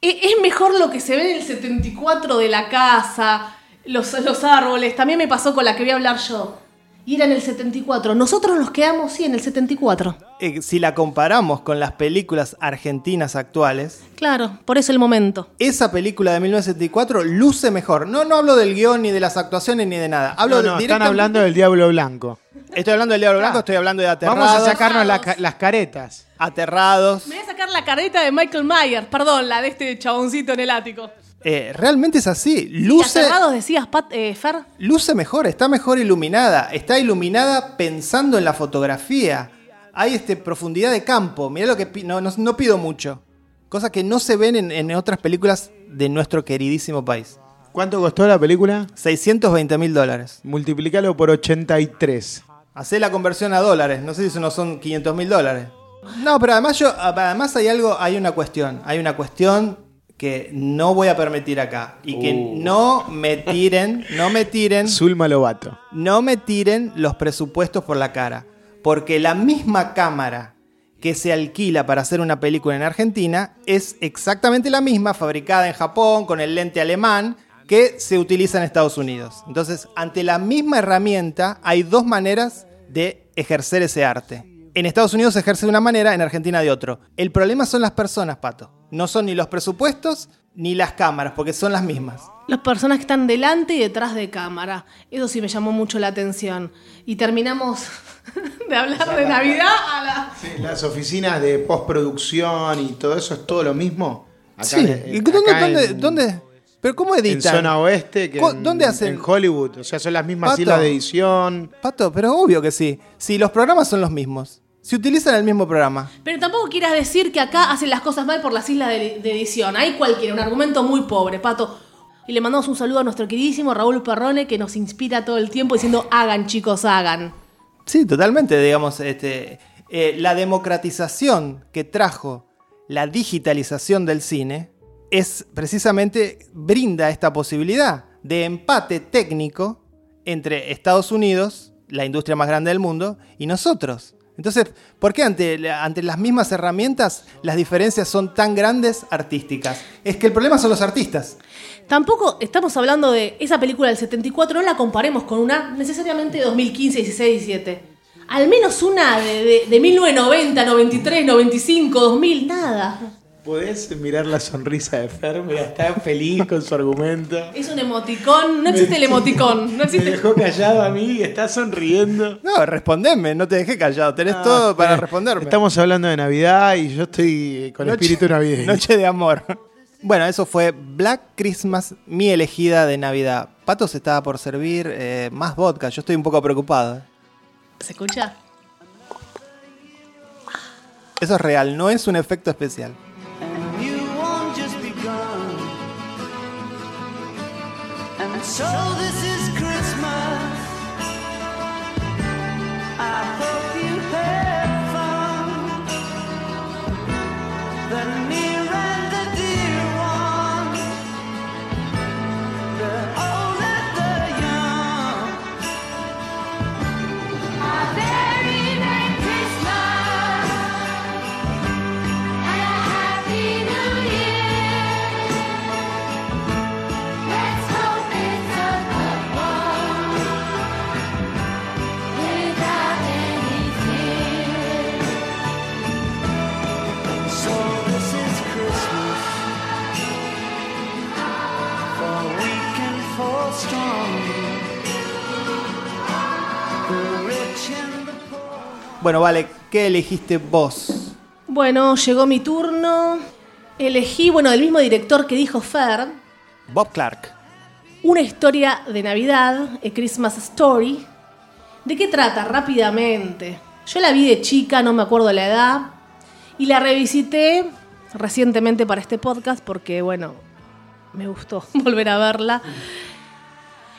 E- Es mejor lo que se ve en el 74 de la casa, los, los árboles. También me pasó con la que voy a hablar yo. Y era en el 74. Nosotros nos quedamos, sí, en el 74. Eh, si la comparamos con las películas argentinas actuales, Claro, por eso el momento. esa película de 1974 luce mejor. No, no hablo del guion, ni de las actuaciones, ni de nada. Hablo No, de no, están directamente- hablando del Diablo Blanco. Estoy hablando del Diablo Blanco, estoy hablando de aterrados. Vamos a sacarnos la ca- las caretas. Aterrados. Me voy a sacar la careta de Michael Myers, perdón, la de este chaboncito en el ático. Eh, realmente es así. ¿Y Luce, Aterrados decías, Pat, eh, Fer? luce mejor, está mejor iluminada. Está iluminada pensando en la fotografía. Hay este, profundidad de campo. Mirá lo que pi- no, no- no pido mucho. Cosas que no se ven en, en otras películas de nuestro queridísimo país. ¿Cuánto costó la película? 620 mil dólares. Multiplicalo por 83. Hacé la conversión a dólares. No sé si eso no son 500 mil dólares. No, pero además yo, además hay algo, hay una cuestión. Hay una cuestión que no voy a permitir acá. Y que Uh. no me tiren, no me tiren, *laughs* Zulma Lobato. no me tiren los presupuestos por la cara. Porque la misma cámara que se alquila para hacer una película en Argentina es exactamente la misma, fabricada en Japón, con el lente alemán, que se utiliza en Estados Unidos. Entonces, ante la misma herramienta, hay dos maneras de ejercer ese arte. En Estados Unidos se ejerce de una manera, en Argentina de otro. El problema son las personas, Pato. No son ni los presupuestos ni las cámaras, porque son las mismas. Las personas que están delante y detrás de cámara. Eso sí me llamó mucho la atención. Y terminamos *laughs* de hablar de Navidad a la... Sí, Las oficinas de postproducción y todo eso es todo lo mismo. Acá sí. en- ¿Y dónde, acá dónde, en- dónde? ¿Pero cómo En editan? zona oeste, que ¿Cu- en, dónde hacen? en Hollywood. O sea, son las mismas Pato. islas de edición. Pato, pero obvio que sí. Si los programas son los mismos. Si utilizan el mismo programa. Pero tampoco quieras decir que acá hacen las cosas mal por las islas de, de edición. Hay cualquiera, un argumento muy pobre, Pato. Y le mandamos un saludo a nuestro queridísimo Raúl Perrone que nos inspira todo el tiempo diciendo hagan chicos, hagan. Sí, totalmente. Digamos, este, eh, la democratización que trajo la digitalización del cine es precisamente brinda esta posibilidad de empate técnico entre Estados Unidos, la industria más grande del mundo, y nosotros. Entonces, ¿por qué ante, ante las mismas herramientas las diferencias son tan grandes artísticas? Es que el problema son los artistas. Tampoco estamos hablando de esa película del 74, no la comparemos con una necesariamente de 2015, 16, 17. Al menos una de, de, de 1990, 93, 95, 2000, nada. ¿Podés mirar la sonrisa de Fer? Mira, está feliz con su argumento. Es un emoticón, no existe el emoticón, no Me existe. dejó callado a mí y está sonriendo. No, respondeme, no te dejé callado. Tenés Ah, todo para eh, responderme. Estamos hablando de Navidad y yo estoy con Noche- espíritu navideño. Noche de amor. Bueno, eso fue Black Christmas, mi elegida de Navidad. Pato se estaba por servir eh, más vodka. Yo estoy un poco preocupado. ¿Se escucha? Eso es real, no es un efecto especial. So this is Bueno, vale, ¿qué elegiste vos? Bueno, llegó mi turno. Elegí, bueno, del mismo director que dijo Fer, Bob Clark. una historia de Navidad, A Christmas Story. ¿De qué trata? Rápidamente. Yo la vi de chica, no me acuerdo la edad, y la revisité recientemente para este podcast porque, bueno, me gustó *laughs* volver a verla.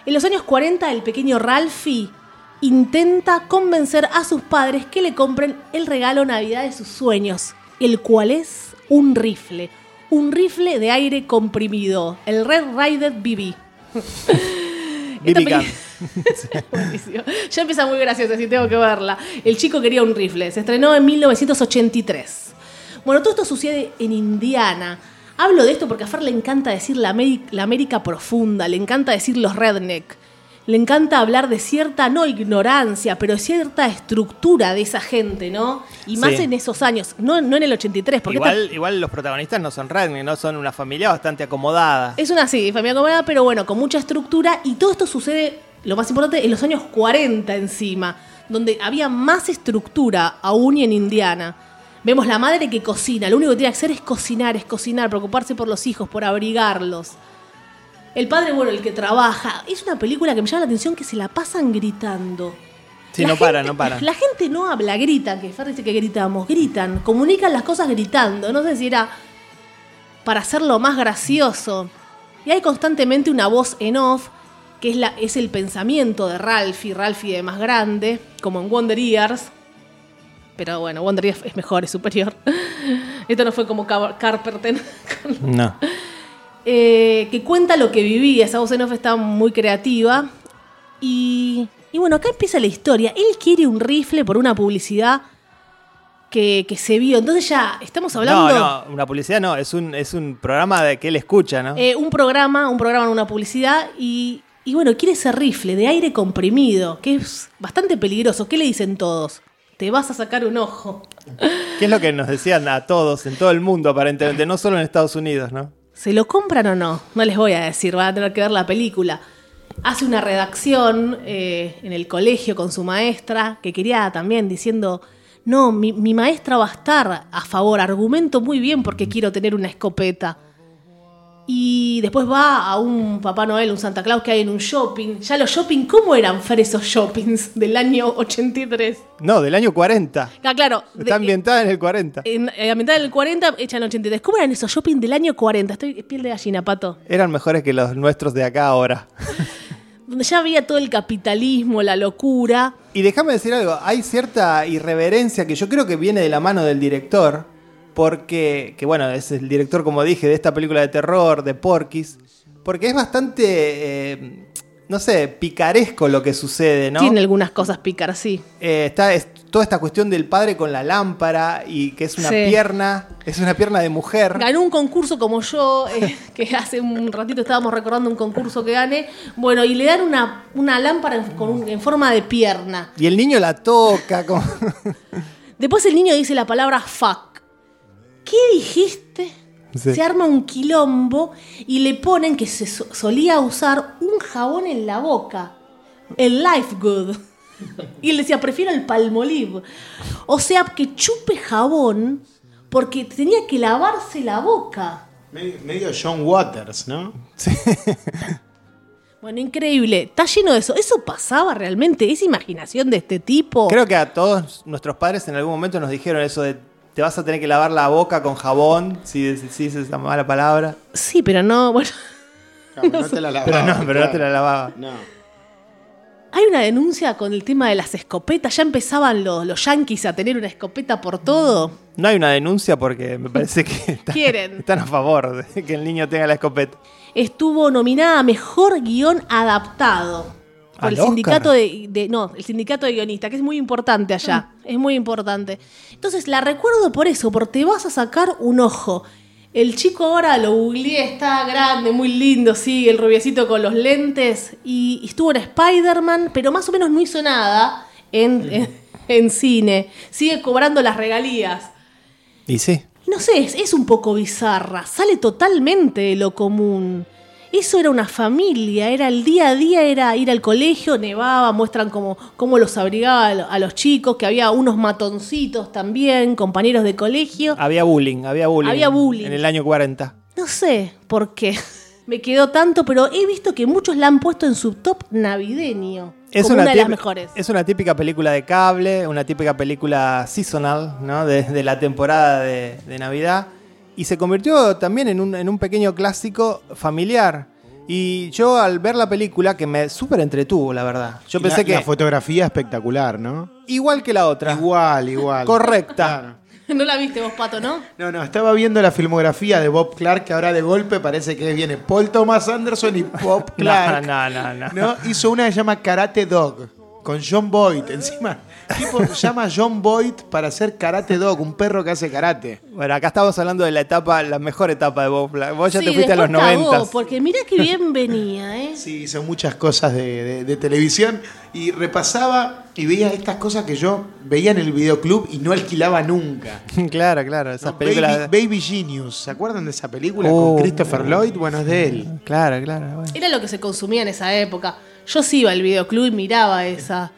En los años 40, el pequeño Ralphie intenta convencer a sus padres que le compren el regalo Navidad de sus sueños, el cual es un rifle. Un rifle de aire comprimido, el Red Rider BB. *laughs* Esta. *laughs* Ya empieza muy graciosa, si tengo que verla. El chico quería un rifle. Se estrenó en 1983. Bueno, todo esto sucede en Indiana. Hablo de esto porque a Fer le encanta decir la, la América profunda, le encanta decir los redneck. Le encanta hablar de cierta, no ignorancia, pero cierta estructura de esa gente, ¿no? Y más Sí. en esos años, no, no en el 83, porque esta- Igual, igual los protagonistas no son redneck, no son una familia bastante acomodada. Es una sí, familia acomodada, pero bueno, con mucha estructura. Y todo esto sucede, lo más importante, en los años 40 encima, donde había más estructura aún y en Indiana. Vemos la madre que cocina, lo único que tiene que hacer es cocinar, es cocinar, preocuparse por los hijos, por abrigarlos. El padre, bueno, el que trabaja. Es una película que me llama la atención que se la pasan gritando. Sí, La no para, no para. La gente no habla, grita, que Fer dice que gritamos, gritan, comunican las cosas gritando. No sé si era para hacerlo más gracioso. Y hay constantemente una voz en off, que es, la, es el pensamiento de Ralphie, Ralphie de más grande, como en Wonder Years. Pero bueno, Wonder Years es mejor, es superior. *laughs* Esto no fue como Car- Carpenter. *laughs* No. Eh, que cuenta lo que vivía. Esa voz en off está muy creativa. Y, y bueno, acá empieza la historia. Él quiere un rifle por una publicidad que, que se vio. Entonces ya estamos hablando... No, no, una publicidad no, es un, es un programa de que él escucha, ¿no? Eh, un programa, un programa en una publicidad y, y bueno, quiere ese rifle de aire comprimido, que es bastante peligroso. ¿Qué le dicen todos? Te vas a sacar un ojo. ¿Qué es lo que nos decían a todos en todo el mundo, aparentemente, no solo en Estados Unidos, ¿no? ¿Se lo compran o no? No les voy a decir, van a tener que ver la película. Hace una redacción eh, en el colegio con su maestra, que quería también diciendo, no, mi, mi maestra va a estar a favor, argumento muy bien porque quiero tener una escopeta. Y después va a un Papá Noel, un Santa Claus que hay en un shopping. Ya los shopping, ¿cómo eran Fer esos shoppings del año 83? No, del año 40. Ah, claro. Está ambientada en el 40. en, eh, a mitad del 40, hecha en el 83. ¿Cómo eran esos shopping del año 40? Estoy piel de gallina, pato. Eran mejores que los nuestros de acá ahora. donde *laughs* ya había todo el capitalismo, la locura. Y déjame decir algo, hay cierta irreverencia que yo creo que viene de la mano del director, porque, que bueno, es el director, como dije, de esta película de terror, de Porky's, porque es bastante, eh, no sé, picaresco lo que sucede, ¿no? Tiene algunas cosas pícaras, sí. Eh, está es toda esta cuestión del padre con la lámpara y que es una Sí. pierna, es una pierna de mujer. Ganó un concurso como yo, eh, *laughs* que hace un ratito estábamos recordando un concurso que gané. Bueno, y le dan una, una lámpara en, con un- en forma de pierna. Y el niño la toca. Como... *laughs* Después el niño dice la palabra fuck. ¿Qué dijiste? Sí. Se arma un quilombo y le ponen que se so- solía usar un jabón en la boca. El Life Good. *laughs* Y él decía, prefiero el Palmolive. O sea, que chupe jabón porque tenía que lavarse la boca. Medio, medio John Waters, ¿no? Bueno, increíble. Está lleno de eso. ¿Eso pasaba realmente? ¿Es imaginación de este tipo? Creo que a todos nuestros padres en algún momento nos dijeron eso de te vas a tener que lavar la boca con jabón si decís esa mala palabra. Sí, pero no, *laughs* bueno. Claro, no te la Pero lavaba, no, pero no te la *laughs* lavaba. No. Hay una denuncia con el tema de las escopetas. Ya empezaban los, los yanquis a tener una escopeta por todo. No hay una denuncia porque me parece que *laughs* están, Quieren. están a favor de que el niño tenga la escopeta. Estuvo nominada a Mejor Guión Adaptado. Por ¿Al el Oscar? sindicato de, de- No, el sindicato de guionistas, que es muy importante allá. Ah. Es muy importante. Entonces la recuerdo por eso, porque te vas a sacar un ojo. El chico ahora lo googleé, está grande, muy lindo, sí, el rubiecito con los lentes. Y estuvo en Spider-Man, pero más o menos no hizo nada en, en, en cine. Sigue cobrando las regalías. Y sí. No sé, es, es un poco bizarra, sale totalmente de lo común. Eso era una familia, era el día a día, era ir al colegio, nevaba, muestran cómo, cómo los abrigaba a lo- a los chicos, que había unos matoncitos también, compañeros de colegio. Había bullying, había bullying. Había bullying. En el año 40. No sé por qué *laughs* me quedó tanto, pero he visto que muchos la han puesto en su top navideño. como una, de las mejores. Es una típica película de cable, una típica película seasonal, ¿no? De, de la temporada de, de Navidad. Y se convirtió también en un, en un pequeño clásico familiar. Y yo al ver la película, que me súper entretuvo, la verdad. Yo Y pensé la, que La fotografía espectacular, ¿no? igual que la otra. Igual, igual. Correcta. Claro. *laughs* No la viste vos, Pato, ¿no? No, no, estaba viendo la filmografía de Bob Clark, que ahora de golpe parece que viene Paul Thomas Anderson y Bob *laughs* No, Clark. no, no, no. ¿no? Hizo una que se llama Karate Dog, con John Boyd. Encima, tipo llama John Boyd para hacer Karate Dog, un perro que hace karate. Bueno, acá estamos hablando de la etapa, la mejor etapa de Bob Black. Vos ya Sí, te fuiste a los después cagó, 90. Porque mirá qué bien venía, ¿eh? *laughs* Sí, hizo muchas cosas de, de- de televisión y repasaba y veía estas cosas que yo veía en el videoclub y no alquilaba nunca. *laughs* claro, claro. Esas No, películas. Baby, Baby Genius, ¿se acuerdan de esa película Oh. con Christopher Lloyd? Bueno, es de él. Claro, claro. bueno. Era lo que se consumía en esa época. Yo sí iba al videoclub y miraba esa,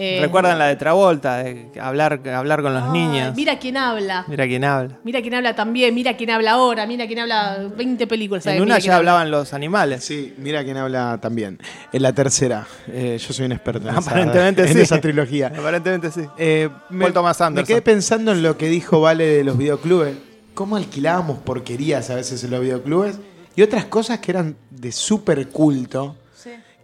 Eh, ¿Recuerdan la de Travolta? De hablar, hablar con los ay, niños. Mira quién habla. Mira quién habla. Mira quién habla también, mira quién habla ahora, mira quién habla 20 películas. ¿sabes? En una Mira ya habla. hablaban los animales. Sí, mira quién habla también. En la tercera, eh, yo soy un experto en, esa- Aparentemente en sí. esa trilogía. Aparentemente sí. Eh, Paul Thomas me Anderson. quedé pensando en lo que dijo Vale de los videoclubes. Cómo alquilábamos porquerías a veces en los videoclubes y otras cosas que eran de súper culto.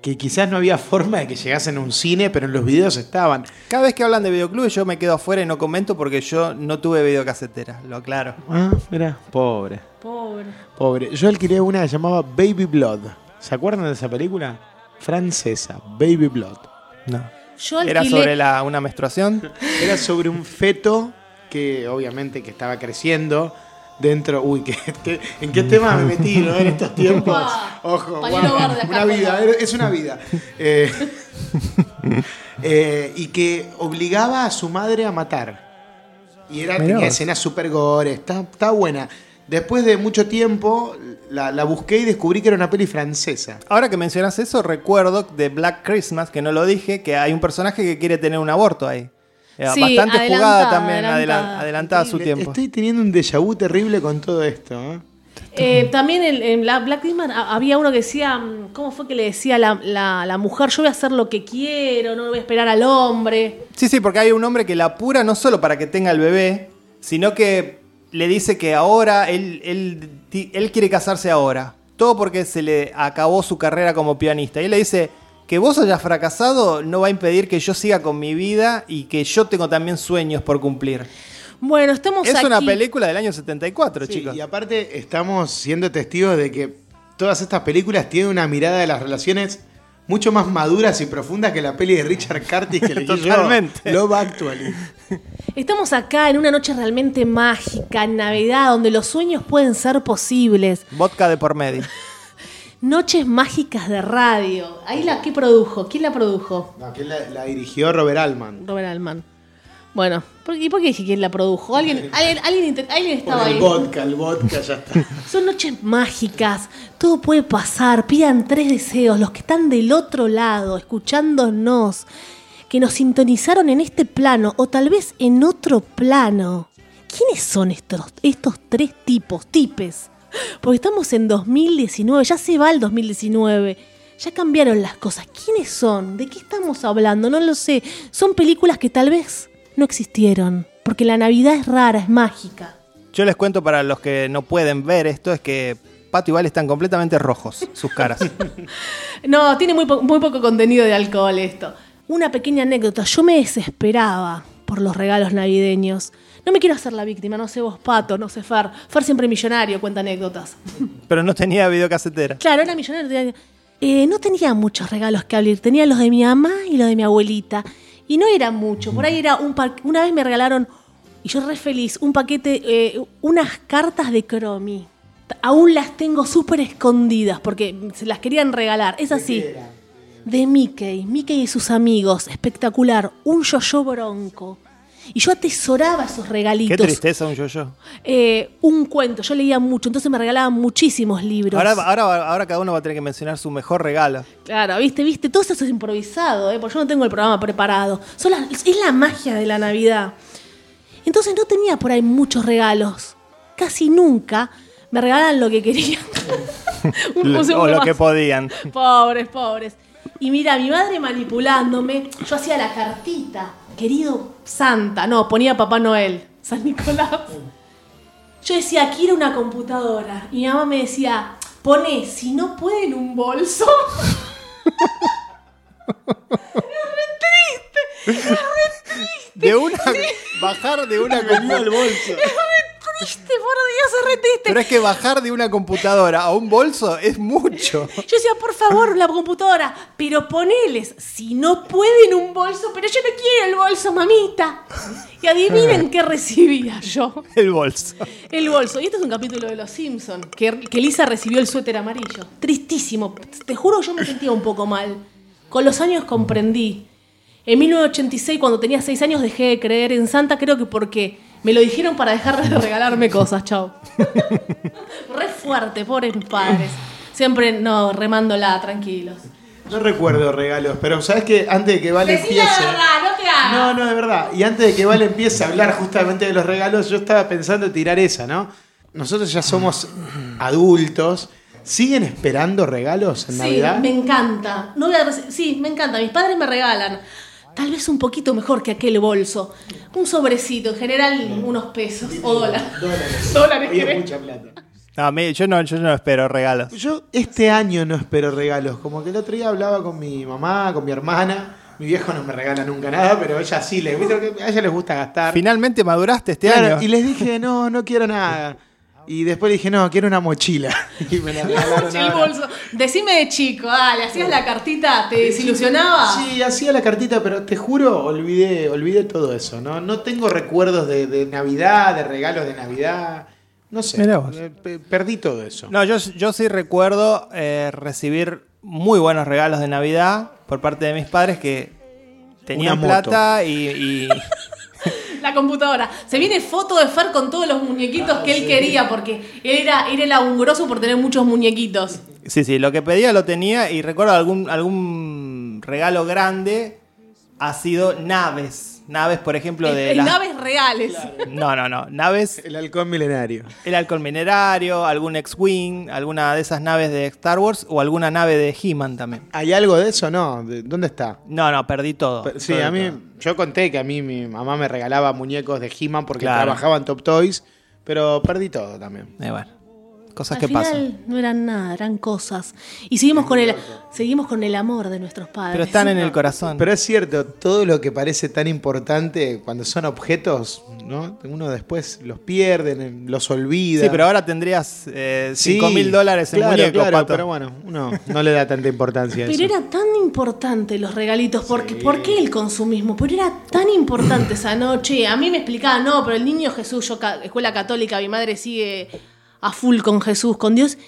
Que quizás no había forma de que llegasen a un cine, pero en los videos estaban. Cada vez que hablan de videoclubes yo me quedo afuera y no comento porque yo no tuve videocasetera, lo aclaro. Ah, mira, pobre, Pobre. pobre. Yo alquilé una que llamaba Baby Blood. ¿Se acuerdan de esa película? Francesa, Baby Blood. No. Yo Era sobre la, una menstruación. Era sobre un feto que obviamente que estaba creciendo dentro. Uy, ¿qué, qué- ¿en qué tema me metí no? en estos tiempos? Ojo, una vida, es una vida. Eh, eh, y que obligaba a su madre a matar. Y era, Mirá tenía escenas super gore, está, está buena. Después de mucho tiempo la, la busqué y descubrí que era una peli francesa. Ahora que mencionas eso, recuerdo de Black Christmas, que no lo dije, que hay un personaje que quiere tener un aborto ahí. Sí, Bastante adelantada, jugada también, adelantada. adelan- adelantada a su tiempo. Estoy teniendo un déjà vu terrible con todo esto. ¿eh? Eh, también en, en la Black ha- había uno que decía, mm, ¿cómo fue que le decía a la, la- la mujer? Yo voy a hacer lo que quiero, no voy a esperar al hombre. Sí, sí, porque hay un hombre que la apura no solo para que tenga el bebé, sino que le dice que ahora él, él, él quiere casarse ahora. Todo porque se le acabó su carrera como pianista. Y él le dice que vos hayas fracasado no va a impedir que yo siga con mi vida y que yo tengo también sueños por cumplir. Bueno, estamos Es aquí. una película del año 74, Sí, chicos. Y aparte estamos siendo testigos de que todas estas películas tienen una mirada de las relaciones mucho más maduras y profundas que la peli de Richard Curtis que *laughs* leí yo, Totalmente. Love Actually. Estamos acá en una noche realmente mágica, en Navidad, donde los sueños pueden ser posibles. Vodka de por medio. *laughs* Noches mágicas de radio. Ahí la que produjo. ¿Quién la produjo? No, que la, la dirigió Robert Altman. Robert Altman. Bueno, ¿por- ¿y por qué dije quién la produjo? Alguien, *laughs* alguien, alguien, alguien Por estaba el ahí. vodka, el vodka ya está. *laughs* Son noches mágicas, todo puede pasar. Pidan tres deseos, los que están del otro lado, escuchándonos, que nos sintonizaron en este plano o tal vez en otro plano. ¿Quiénes son estos, estos tres tipos, tipes? Porque estamos en 2019, ya se va el 2019. Ya cambiaron las cosas. ¿Quiénes son? ¿De qué estamos hablando? No lo sé. Son películas que tal vez no existieron. Porque la Navidad es rara, es mágica. Yo les cuento para los que no pueden ver esto, es que Pato y Val están completamente rojos, sus caras. *laughs* No, tiene muy, po- muy poco contenido de alcohol esto. Una pequeña anécdota. Yo me desesperaba por los regalos navideños. No me quiero hacer la víctima, no sé vos, Pato, no sé Fer. Fer siempre millonario, cuenta anécdotas. Pero no tenía videocasetera. Claro, era millonario. tenía- Eh, no tenía muchos regalos que abrir. Tenía los de mi mamá y los de mi abuelita. Y no era mucho. Por ahí era un pa- Una vez me regalaron, y yo re feliz, un paquete, eh, unas cartas de Cromi. Aún las tengo súper escondidas porque se las querían regalar. Es así. De Mickey. Mickey y sus amigos. Espectacular. Un yo-yo bronco. Y yo atesoraba esos regalitos. Qué tristeza un yo-yo. Eh, un cuento. Yo leía mucho, entonces me regalaban muchísimos libros. Ahora, ahora, ahora cada uno va a tener que mencionar su mejor regalo. Claro, viste, viste, todo eso es improvisado, ¿eh? porque yo no tengo el programa preparado. Son las- es la magia de la Navidad. Entonces no tenía por ahí muchos regalos. Casi nunca me regalaban lo que querían. Un- *laughs* un o lo más. que podían. Pobres, pobres. Y mira, mi madre manipulándome, yo hacía la cartita, querido Santa, no, ponía Papá Noel, San Nicolás. Yo decía, quiero una computadora. Y mi mamá me decía, poné, si no puede en un bolso. *laughs* De una, bajar de una *laughs* computadora. Triste, por Dios, es re triste. Pero es que bajar de una computadora a un bolso es mucho. Yo decía, por favor, la computadora, pero poneles, si no puede en un bolso, pero yo no quiero el bolso, mamita. Y adivinen *laughs* qué recibía yo. El bolso. El bolso. Y este es un capítulo de Los Simpson que, que Lisa recibió el suéter amarillo. Tristísimo. Te juro, yo me sentía un poco mal. Con los años comprendí. En 1986, cuando tenía 6 años, dejé de creer en Santa, creo que porque me lo dijeron para dejar de regalarme *laughs* cosas. Chao. *laughs* Re fuerte, pobres mis padres. Siempre, no, remándola, tranquilos. No recuerdo regalos, pero sabes que antes de que Vale empiece. verdad, no te hagas. No, no, de verdad. Y antes de que Vale empiece a hablar justamente de los regalos, yo estaba pensando tirar esa, ¿no? Nosotros ya somos adultos. ¿Siguen esperando regalos en Sí, Navidad? me encanta. No voy a sí, me encanta. Mis padres me regalan. Tal vez un poquito mejor que aquel bolso. Un sobrecito, en general unos pesos o dólares. Dólares. Dólares, mucha plata. No, a mí- yo, no, yo no espero regalos. Yo este año no espero regalos. Como que el otro día hablaba con mi mamá, con mi hermana. Mi viejo no me regala nunca nada, pero ella sí, le, ¿viste que a ella les gusta gastar. Finalmente maduraste este Claro, año. y les dije, no, no quiero nada. Y después le dije, no, quiero una mochila. *laughs* Y me la regalaron El ahora. bolso. Decime de chico, dale, hacías la cartita, ¿te desilusionaba? Sí, hacía la cartita, pero te juro, olvidé, olvidé todo eso. No, no tengo recuerdos de, de Navidad, de regalos de Navidad. No sé. Mirá vos. eh, pe- Perdí todo eso. No, yo, yo sí recuerdo eh, recibir muy buenos regalos de Navidad por parte de mis padres que tenían Una moto. plata y, y- *laughs* La computadora. Se viene foto de Fer con todos los muñequitos que él quería, porque él era, era grosso por tener muchos muñequitos. Sí, sí, lo que pedía lo tenía y recuerdo algún, algún regalo grande ha sido naves. Naves, por ejemplo, de en las- naves reales. No, no, no. Naves, *laughs* El halcón milenario. el halcón minerario, algún X-Wing, alguna de esas naves de Star Wars o alguna nave de He-Man también. ¿Hay algo de eso? No. ¿De- ¿Dónde está? No, no, perdí todo. Sí, Todo, a mí, todo. yo conté que a mí mi mamá me regalaba muñecos de He-Man porque Claro. trabajaba en Top Toys, pero perdí todo también. Eh, bueno, cosas Al que final pasan. no eran nada, eran cosas. Y seguimos con el, seguimos con el amor de nuestros padres. Pero están en el corazón. Pero es cierto, todo lo que parece tan importante cuando son objetos, ¿no? Uno después los pierde, los olvida. Sí, pero ahora tendrías eh, Sí, 5 mil dólares en claro, muñecos, claro, Pato. Pero bueno, uno no le da tanta importancia a Pero eso. era tan importante los regalitos, porque ¿por qué el consumismo? Pero era tan importante esa noche. A mí me explicaban, no, pero el niño Jesús, yo escuela católica, mi madre sigue a full con Jesús, con Dios.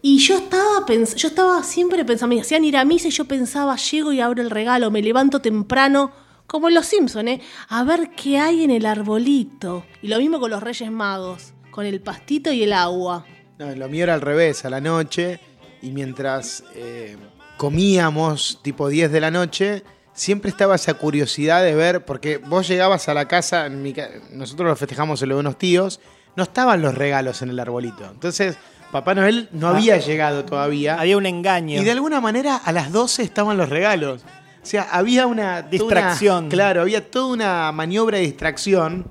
Y yo estaba yo estaba siempre pensando, me hacían ir a misa y yo pensaba, llego y abro el regalo, me levanto temprano, como en los Simpson, ¿eh? A ver qué hay en el arbolito. Y lo mismo con los Reyes Magos, con el pastito y el agua. No, lo mío era al revés, a la noche, y mientras eh, comíamos, tipo 10 de la noche, siempre estaba esa curiosidad de ver, porque vos llegabas a la casa, en mi nosotros lo festejamos en lo unos tíos, no estaban los regalos en el arbolito. Entonces, Papá Noel no había llegado todavía. Había un engaño. Y de alguna manera a las 12 estaban los regalos. O sea, había una Distracción. una- claro, había toda una maniobra de distracción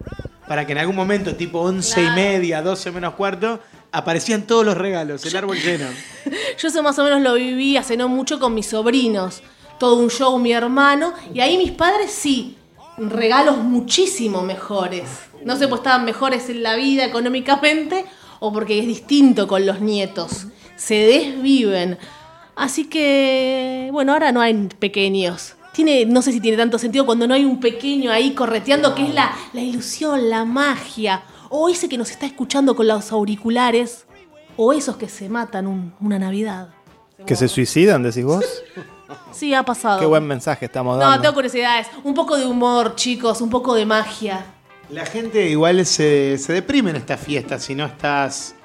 para que en algún momento, tipo 11 y media, 12 menos cuarto, aparecían todos los regalos, el árbol lleno. *laughs* Yo eso más o menos lo viví hace no mucho con mis sobrinos. Todo un show, mi hermano. Y ahí mis padres sí, regalos muchísimo mejores. No sé, pues estaban mejores en la vida económicamente o porque es distinto con los nietos. Se desviven. Así que, bueno, ahora no hay pequeños. Tiene, no sé si tiene tanto sentido cuando no hay un pequeño ahí correteando, que es la, la ilusión, la magia. O ese que nos está escuchando con los auriculares. O esos que se matan un- una Navidad. ¿Que se suicidan, decís vos? *laughs* Sí, ha pasado. Qué buen mensaje estamos No, dando. tengo curiosidades. Un poco de humor, chicos, un poco de magia. La gente igual se, se deprime en estas fiestas si no estás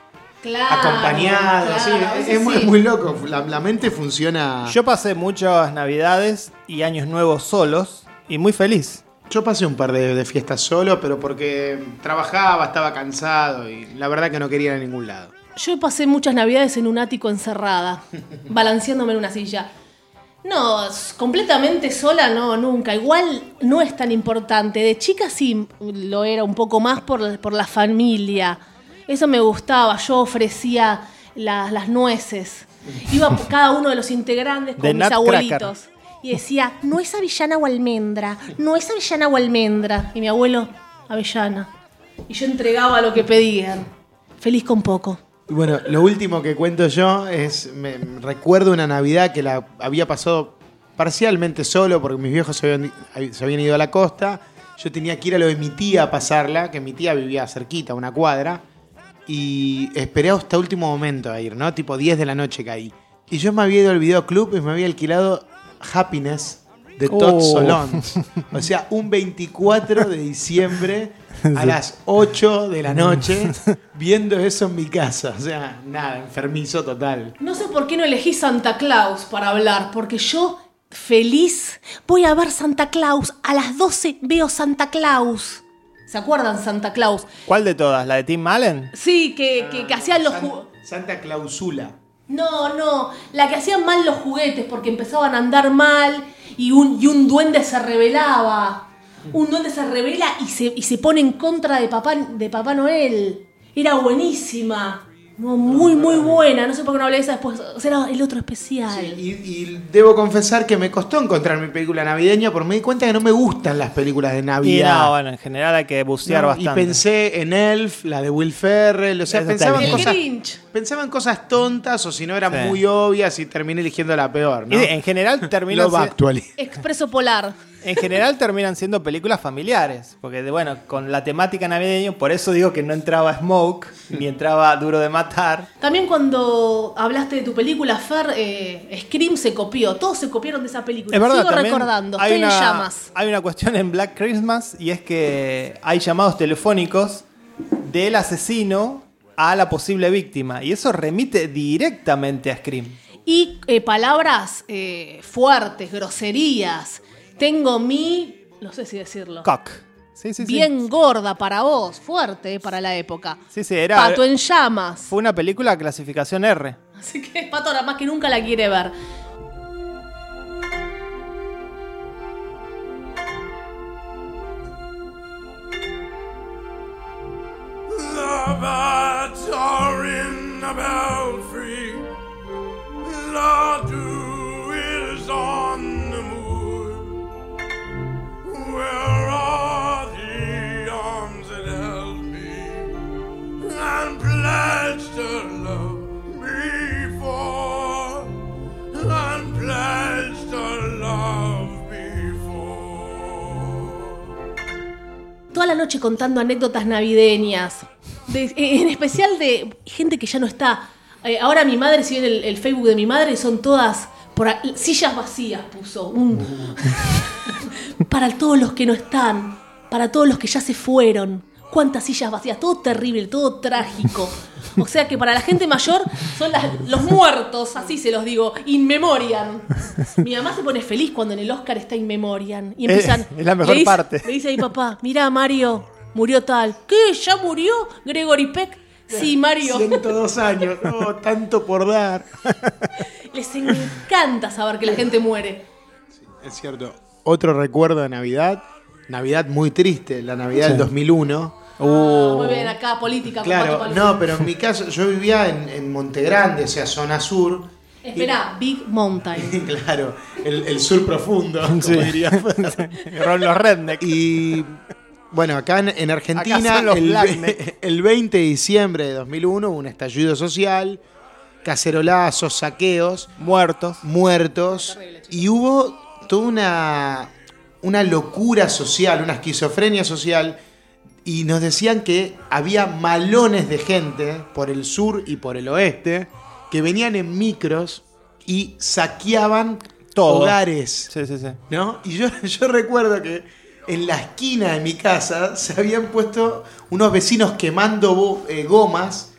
Claro. acompañado. claro, sí, a es, muy, sí. muy loco. La, la mente funciona. Yo pasé muchas navidades y años nuevos solos y muy feliz. Yo pasé un par de, de fiestas solo, pero porque trabajaba, estaba cansado y la verdad que no quería ir a ningún lado. Yo pasé muchas navidades en un ático encerrada, *laughs* balanceándome en una silla. No, completamente sola no, nunca. Igual no es tan importante. De chica sí lo era un poco más por, por la familia. Eso me gustaba. Yo ofrecía la- las nueces. Iba por cada uno de los integrantes con mis abuelitos. Y decía, no es avellana o almendra, no es avellana o almendra. Y mi abuelo, avellana. Y yo entregaba lo que pedían. Feliz con poco. Bueno, lo último que cuento yo es, me, recuerdo una Navidad que la había pasado parcialmente solo porque mis viejos se habían, se habían ido a la costa. Yo tenía que ir a lo de mi tía a pasarla, que mi tía vivía cerquita, una cuadra. Y esperé hasta último momento a ir, ¿no? Tipo 10 de la noche caí. Y yo me había ido al videoclub y me había alquilado Happiness de Todd Oh. Solondz. O sea, un 24 de diciembre a las 8 de la noche viendo eso en mi casa. O sea, nada, enfermizo total. No sé por qué no elegí Santa Claus para hablar, porque yo, feliz, voy a ver Santa Claus. A las 12 veo Santa Claus. ¿Se acuerdan Santa Claus? ¿Cuál de todas? ¿La de Tim Allen? Sí, que, que, que hacían los... Santa Clausula. No, no, la que hacían mal los juguetes porque empezaban a andar mal y un, y un duende se rebelaba. Un duende se revela y se, y se pone en contra de papá, de papá Noel. Era buenísima. No, muy, muy buena. No sé por qué no hablé de esa después. O sea, era el otro especial. Y, y debo confesar que me costó encontrar mi película navideña porque me di cuenta que no me gustan las películas de Y Navidad. no, bueno, en general hay que bucear No, y bastante. pensé en Elf, la de Will Ferrell, o sea, pensaba en, cosas, pensaba en cosas tontas o si no eran Sí. muy obvias y terminé eligiendo la peor, Y ¿no? en general *laughs* terminan Love. Expreso Polar. En general terminan siendo películas familiares, porque de- bueno, con la temática navideña, por eso digo que no entraba Smoke, ni entraba Duro de Matar. También cuando hablaste de tu película, Fer, eh, Scream se copió. Todos se copiaron de esa película. Es verdad, Sigo recordando. hay Estoy una, en llamas. hay una cuestión en Black Christmas y es que hay llamados telefónicos del asesino a la posible víctima y eso remite directamente a Scream. Y eh, palabras eh, fuertes, groserías. Tengo mi. No sé si decirlo. Cock. Sí, sí, sí. Bien gorda para vos, fuerte para la época. Sí, sí, era. Pato en llamas. Fue una película clasificación R. Así que Pato ahora más que nunca la quiere ver. The birds are in the belfry. The dew is on Toda la noche contando anécdotas navideñas. De- eh, en especial de gente que ya no está. Eh, ahora mi madre, si ven el, el Facebook de mi madre, son todas por a- sillas vacías, puso. Un- *laughs* para todos los que no están. Para todos los que ya se fueron. Cuántas sillas vacías. Todo terrible, todo trágico. O sea que para la gente mayor son las- los muertos, así se los digo, in memoriam. Mi mamá se pone feliz cuando en el Oscar está in memoriam. Y empiezan. es la mejor le dice- parte. Le dice a mi papá, mira Mario, murió tal. ¿Qué? ¿Ya murió Gregory Peck? Sí, Mario. 102 años, no, tanto por dar. *laughs* Les encanta saber que la gente muere. Es cierto. Otro recuerdo de Navidad, Navidad muy triste, la Navidad del 2001. Ah, muy bien, acá política. Claro, no, pero en mi caso, yo vivía en, en Montegrande, o sea, zona sur. Espera, Big Mountain. *laughs* claro, el, el sur profundo, como diría. *laughs* Ron los Redneck. Y bueno, acá en, en Argentina, Acá el 20 *laughs* de diciembre de 2001, hubo un estallido social, cacerolazos, saqueos, Muertos. muertos, y hubo toda una, una locura social, una esquizofrenia social, y nos decían que había malones de gente por el sur y por el oeste que venían en micros y saqueaban Todo. hogares. Sí, sí, sí. ¿no? Y yo, *laughs* yo recuerdo que en la esquina de mi casa se habían puesto unos vecinos quemando eh, gomas,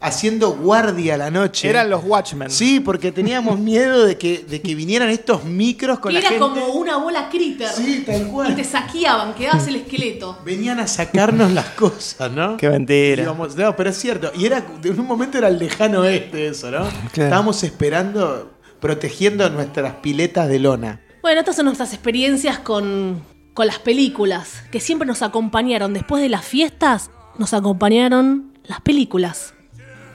haciendo guardia a la noche. Eran los Watchmen. Sí, porque teníamos *laughs* miedo de que, de que vinieran estos micros con Que la era gente. como una bola critter. Sí, tal Y cual. te saqueaban, quedabas el esqueleto. Venían a sacarnos las cosas, ¿no? Qué mentira. Íbamos- no, pero es cierto. Y era, en un momento era el lejano oeste eso, ¿no? Estábamos esperando, protegiendo nuestras piletas de lona. Bueno, estas son nuestras experiencias con, con las películas, que siempre nos acompañaron. Después de las fiestas, nos acompañaron las películas.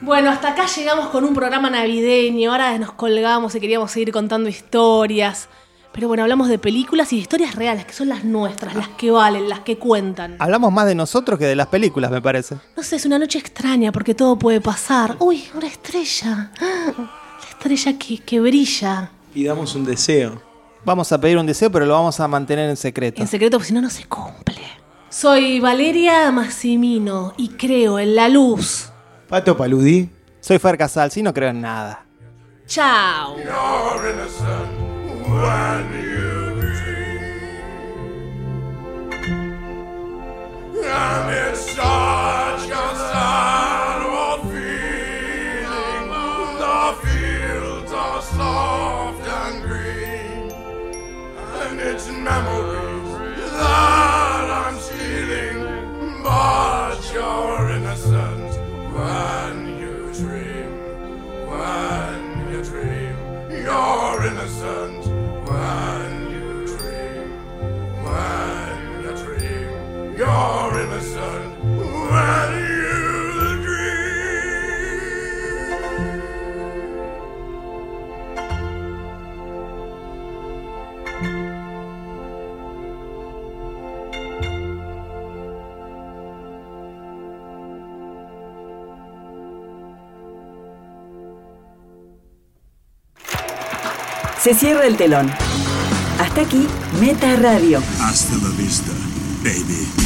Bueno, hasta acá llegamos con un programa navideño. Ahora nos colgamos y queríamos seguir contando historias. Pero bueno, hablamos de películas y de historias reales, que son las nuestras, las que valen, las que cuentan. Hablamos más de nosotros que de las películas, me parece. No sé, es una noche extraña porque todo puede pasar. Uy, una estrella. *gasps* La estrella que, que brilla. Y damos un deseo. Vamos a pedir un deseo, pero lo vamos a mantener en secreto. En secreto, porque si no, no se cumple. Soy Valeria Massimino y creo en la luz. Pato Paludí. Soy Fer Casals y no creo en nada. Chao. You're innocent when you dream. And it's such a sad old feeling. The fields are soft and green. And it's memories that I'm stealing. But you're innocent when you dream. When you dream. You're innocent when you dream. When you dream. You're innocent when you Se cierra el telón. Hasta aquí, Meta Radio. Hasta la vista, baby.